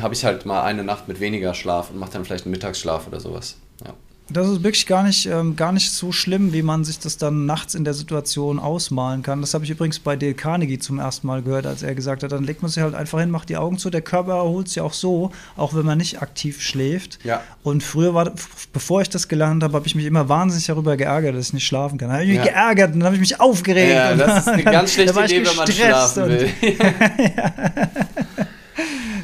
habe ich halt mal eine Nacht mit weniger Schlaf und mache dann vielleicht einen Mittagsschlaf oder sowas. Ja. Das ist wirklich gar nicht, ähm, gar nicht so schlimm, wie man sich das dann nachts in der Situation ausmalen kann. Das habe ich übrigens bei Dale Carnegie zum ersten Mal gehört, als er gesagt hat, dann legt man sich halt einfach hin, macht die Augen zu. Der Körper erholt sich auch so, auch wenn man nicht aktiv schläft. Ja. Und früher war, bevor ich das gelernt habe, habe ich mich immer wahnsinnig darüber geärgert, dass ich nicht schlafen kann. Da habe ich mich ja. geärgert und dann habe ich mich aufgeregt. Ja, das ist eine (laughs) ganz schlechte Idee, wenn man schlafen will. (laughs) ja.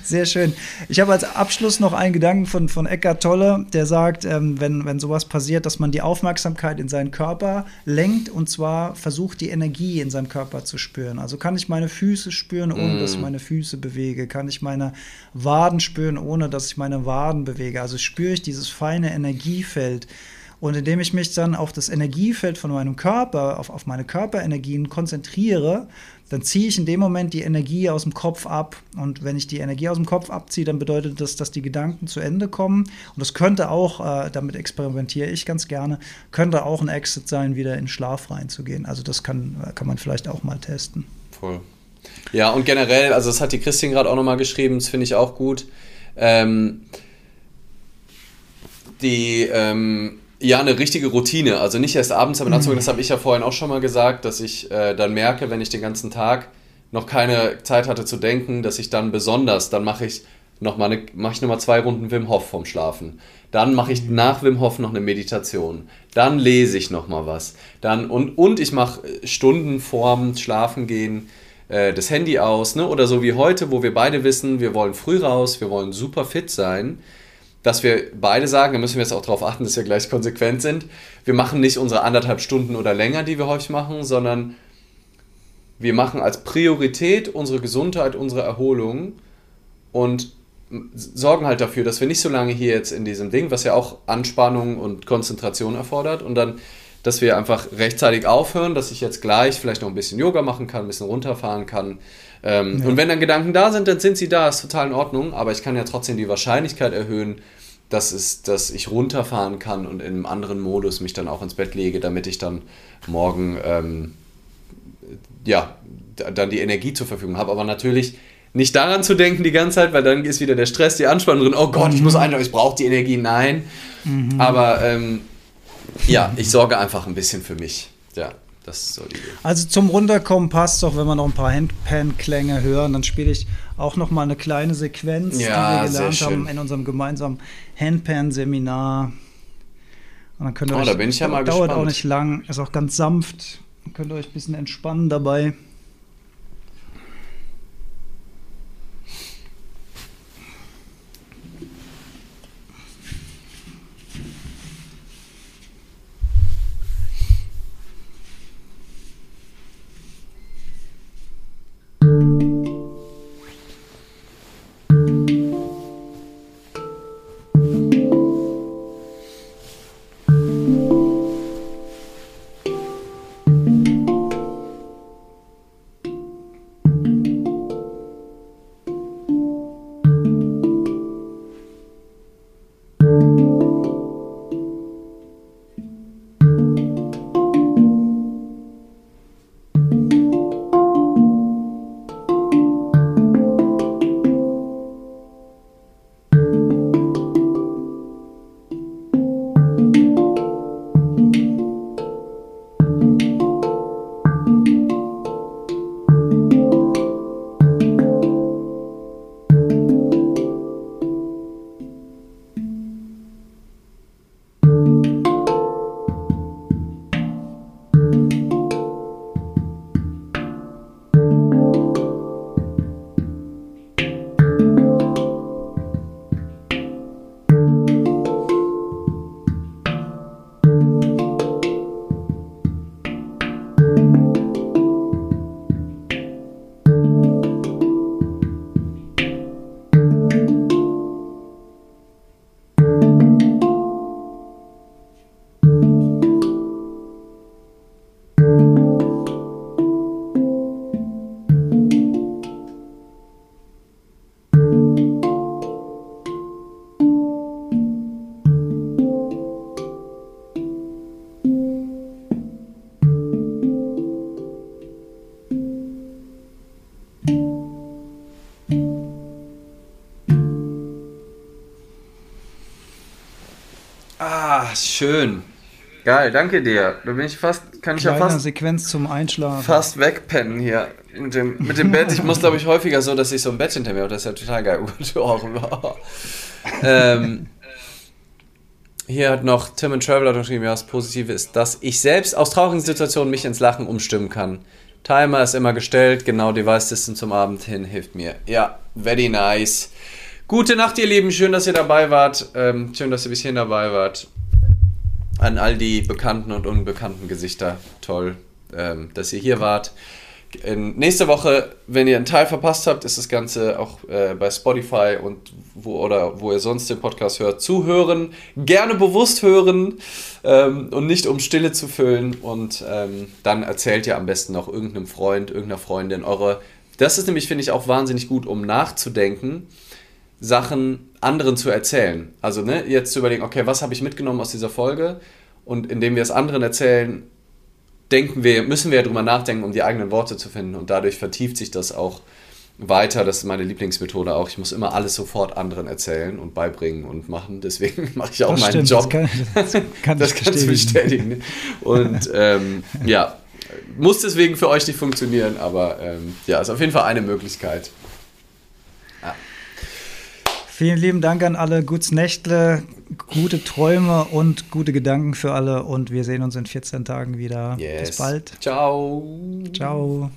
Sehr schön. Ich habe als Abschluss noch einen Gedanken von, von Eckart Tolle, der sagt, ähm, wenn, wenn sowas passiert, dass man die Aufmerksamkeit in seinen Körper lenkt und zwar versucht, die Energie in seinem Körper zu spüren. Also kann ich meine Füße spüren, ohne mm. dass ich meine Füße bewege? Kann ich meine Waden spüren, ohne dass ich meine Waden bewege? Also spüre ich dieses feine Energiefeld Und indem ich mich dann auf das Energiefeld von meinem Körper, auf, auf meine Körperenergien konzentriere, dann ziehe ich in dem Moment die Energie aus dem Kopf ab. Und wenn ich die Energie aus dem Kopf abziehe, dann bedeutet das, dass die Gedanken zu Ende kommen. Und das könnte auch, äh, damit experimentiere ich ganz gerne, könnte auch ein Exit sein, wieder in Schlaf reinzugehen. Also das kann, kann man vielleicht auch mal testen. Voll. Ja, und generell, also das hat die Christine gerade auch nochmal geschrieben, das finde ich auch gut. Ähm, die, ähm, ja, eine richtige Routine. Also nicht erst abends damit anzufangen, mhm. das habe ich ja vorhin auch schon mal gesagt, dass ich äh, dann merke, wenn ich den ganzen Tag noch keine Zeit hatte zu denken, dass ich dann besonders, dann mache ich nochmal eine, mache ich nochmal zwei Runden Wim Hof vorm Schlafen. Dann mache ich mhm. nach Wim Hof noch eine Meditation. Dann lese ich nochmal was. Dann, und, und ich mache Stunden vorm Schlafen gehen äh, das Handy aus, ne? Oder so wie heute, wo wir beide wissen, wir wollen früh raus, wir wollen super fit sein dass wir beide sagen, da müssen wir jetzt auch darauf achten, dass wir gleich konsequent sind. Wir machen nicht unsere anderthalb Stunden oder länger, die wir häufig machen, sondern wir machen als Priorität unsere Gesundheit, unsere Erholung und sorgen halt dafür, dass wir nicht so lange hier jetzt in diesem Ding, was ja auch Anspannung und Konzentration erfordert, und dann, dass wir einfach rechtzeitig aufhören, dass ich jetzt gleich vielleicht noch ein bisschen Yoga machen kann, ein bisschen runterfahren kann, ähm, ja. Und wenn dann Gedanken da sind, dann sind sie da, ist total in Ordnung, aber ich kann ja trotzdem die Wahrscheinlichkeit erhöhen, dass, es, dass ich runterfahren kann und in einem anderen Modus mich dann auch ins Bett lege, damit ich dann morgen ähm, ja, dann die Energie zur Verfügung habe. Aber natürlich nicht daran zu denken die ganze Zeit, weil dann ist wieder der Stress, die Anspannung drin. Oh Gott, ich muss einlaufen, ich brauche die Energie. Nein. Mhm. Aber ähm, ja, ich sorge einfach ein bisschen für mich. Ja. Das ist so die Idee. Also zum Runterkommen passt doch, wenn wir noch ein paar Handpan-Klänge hören, dann spiele ich auch noch mal eine kleine Sequenz, ja, die wir gelernt haben in unserem gemeinsamen Handpan-Seminar. Und dann könnt ihr oh, euch, da bin ich ja mal dauert gespannt. auch nicht lang, ist auch ganz sanft. Dann könnt ihr euch ein bisschen entspannen dabei. Schön. Geil, danke dir. Da bin ich fast, kann ich ja fast. Sequenz zum Einschlafen. Fast wegpennen hier mit dem, mit dem Bett. Ich muss, glaube ich, häufiger so, dass ich so ein Bett hinter mir habe. Das ist ja total geil. (laughs) ähm, hier hat noch Tim and Traveler geschrieben, ja, das Positive ist, dass ich selbst aus traurigen Situationen mich ins Lachen umstimmen kann. Timer ist immer gestellt, genau Device Distance zum Abend hin hilft mir. Ja, very nice. Gute Nacht, ihr Lieben. Schön, dass ihr dabei wart. Ähm, schön, dass ihr bis hierhin dabei wart an all die bekannten und unbekannten Gesichter. Toll, ähm, dass ihr hier wart. in, nächste Woche, wenn ihr einen Teil verpasst habt, ist das Ganze auch äh, bei Spotify und wo oder wo ihr sonst den Podcast hört, zuhören. Gerne bewusst hören ähm, und nicht um Stille zu füllen. Und ähm, dann erzählt ihr am besten noch irgendeinem Freund, irgendeiner Freundin eure. Das ist nämlich, finde ich, auch wahnsinnig gut, um nachzudenken, Sachen anderen zu erzählen. Also ne, jetzt zu überlegen, okay, was habe ich mitgenommen aus dieser Folge? Und indem wir es anderen erzählen, denken wir, müssen wir ja drüber nachdenken, um die eigenen Worte zu finden. Und dadurch vertieft sich das auch weiter. Das ist meine Lieblingsmethode auch. Ich muss immer alles sofort anderen erzählen und beibringen und machen. Deswegen (laughs) mache ich auch das meinen stimmt, Job. Das, kann, das, kann (laughs) das kannst du bestätigen. Und ähm, (laughs) ja, muss deswegen für euch nicht funktionieren, aber ähm, ja, ist auf jeden Fall eine Möglichkeit. Vielen lieben Dank an alle. Gutes Nächtle, gute Träume und gute Gedanken für alle. Und wir sehen uns in 14 Tagen wieder. Yes. Bis bald. Ciao. Ciao.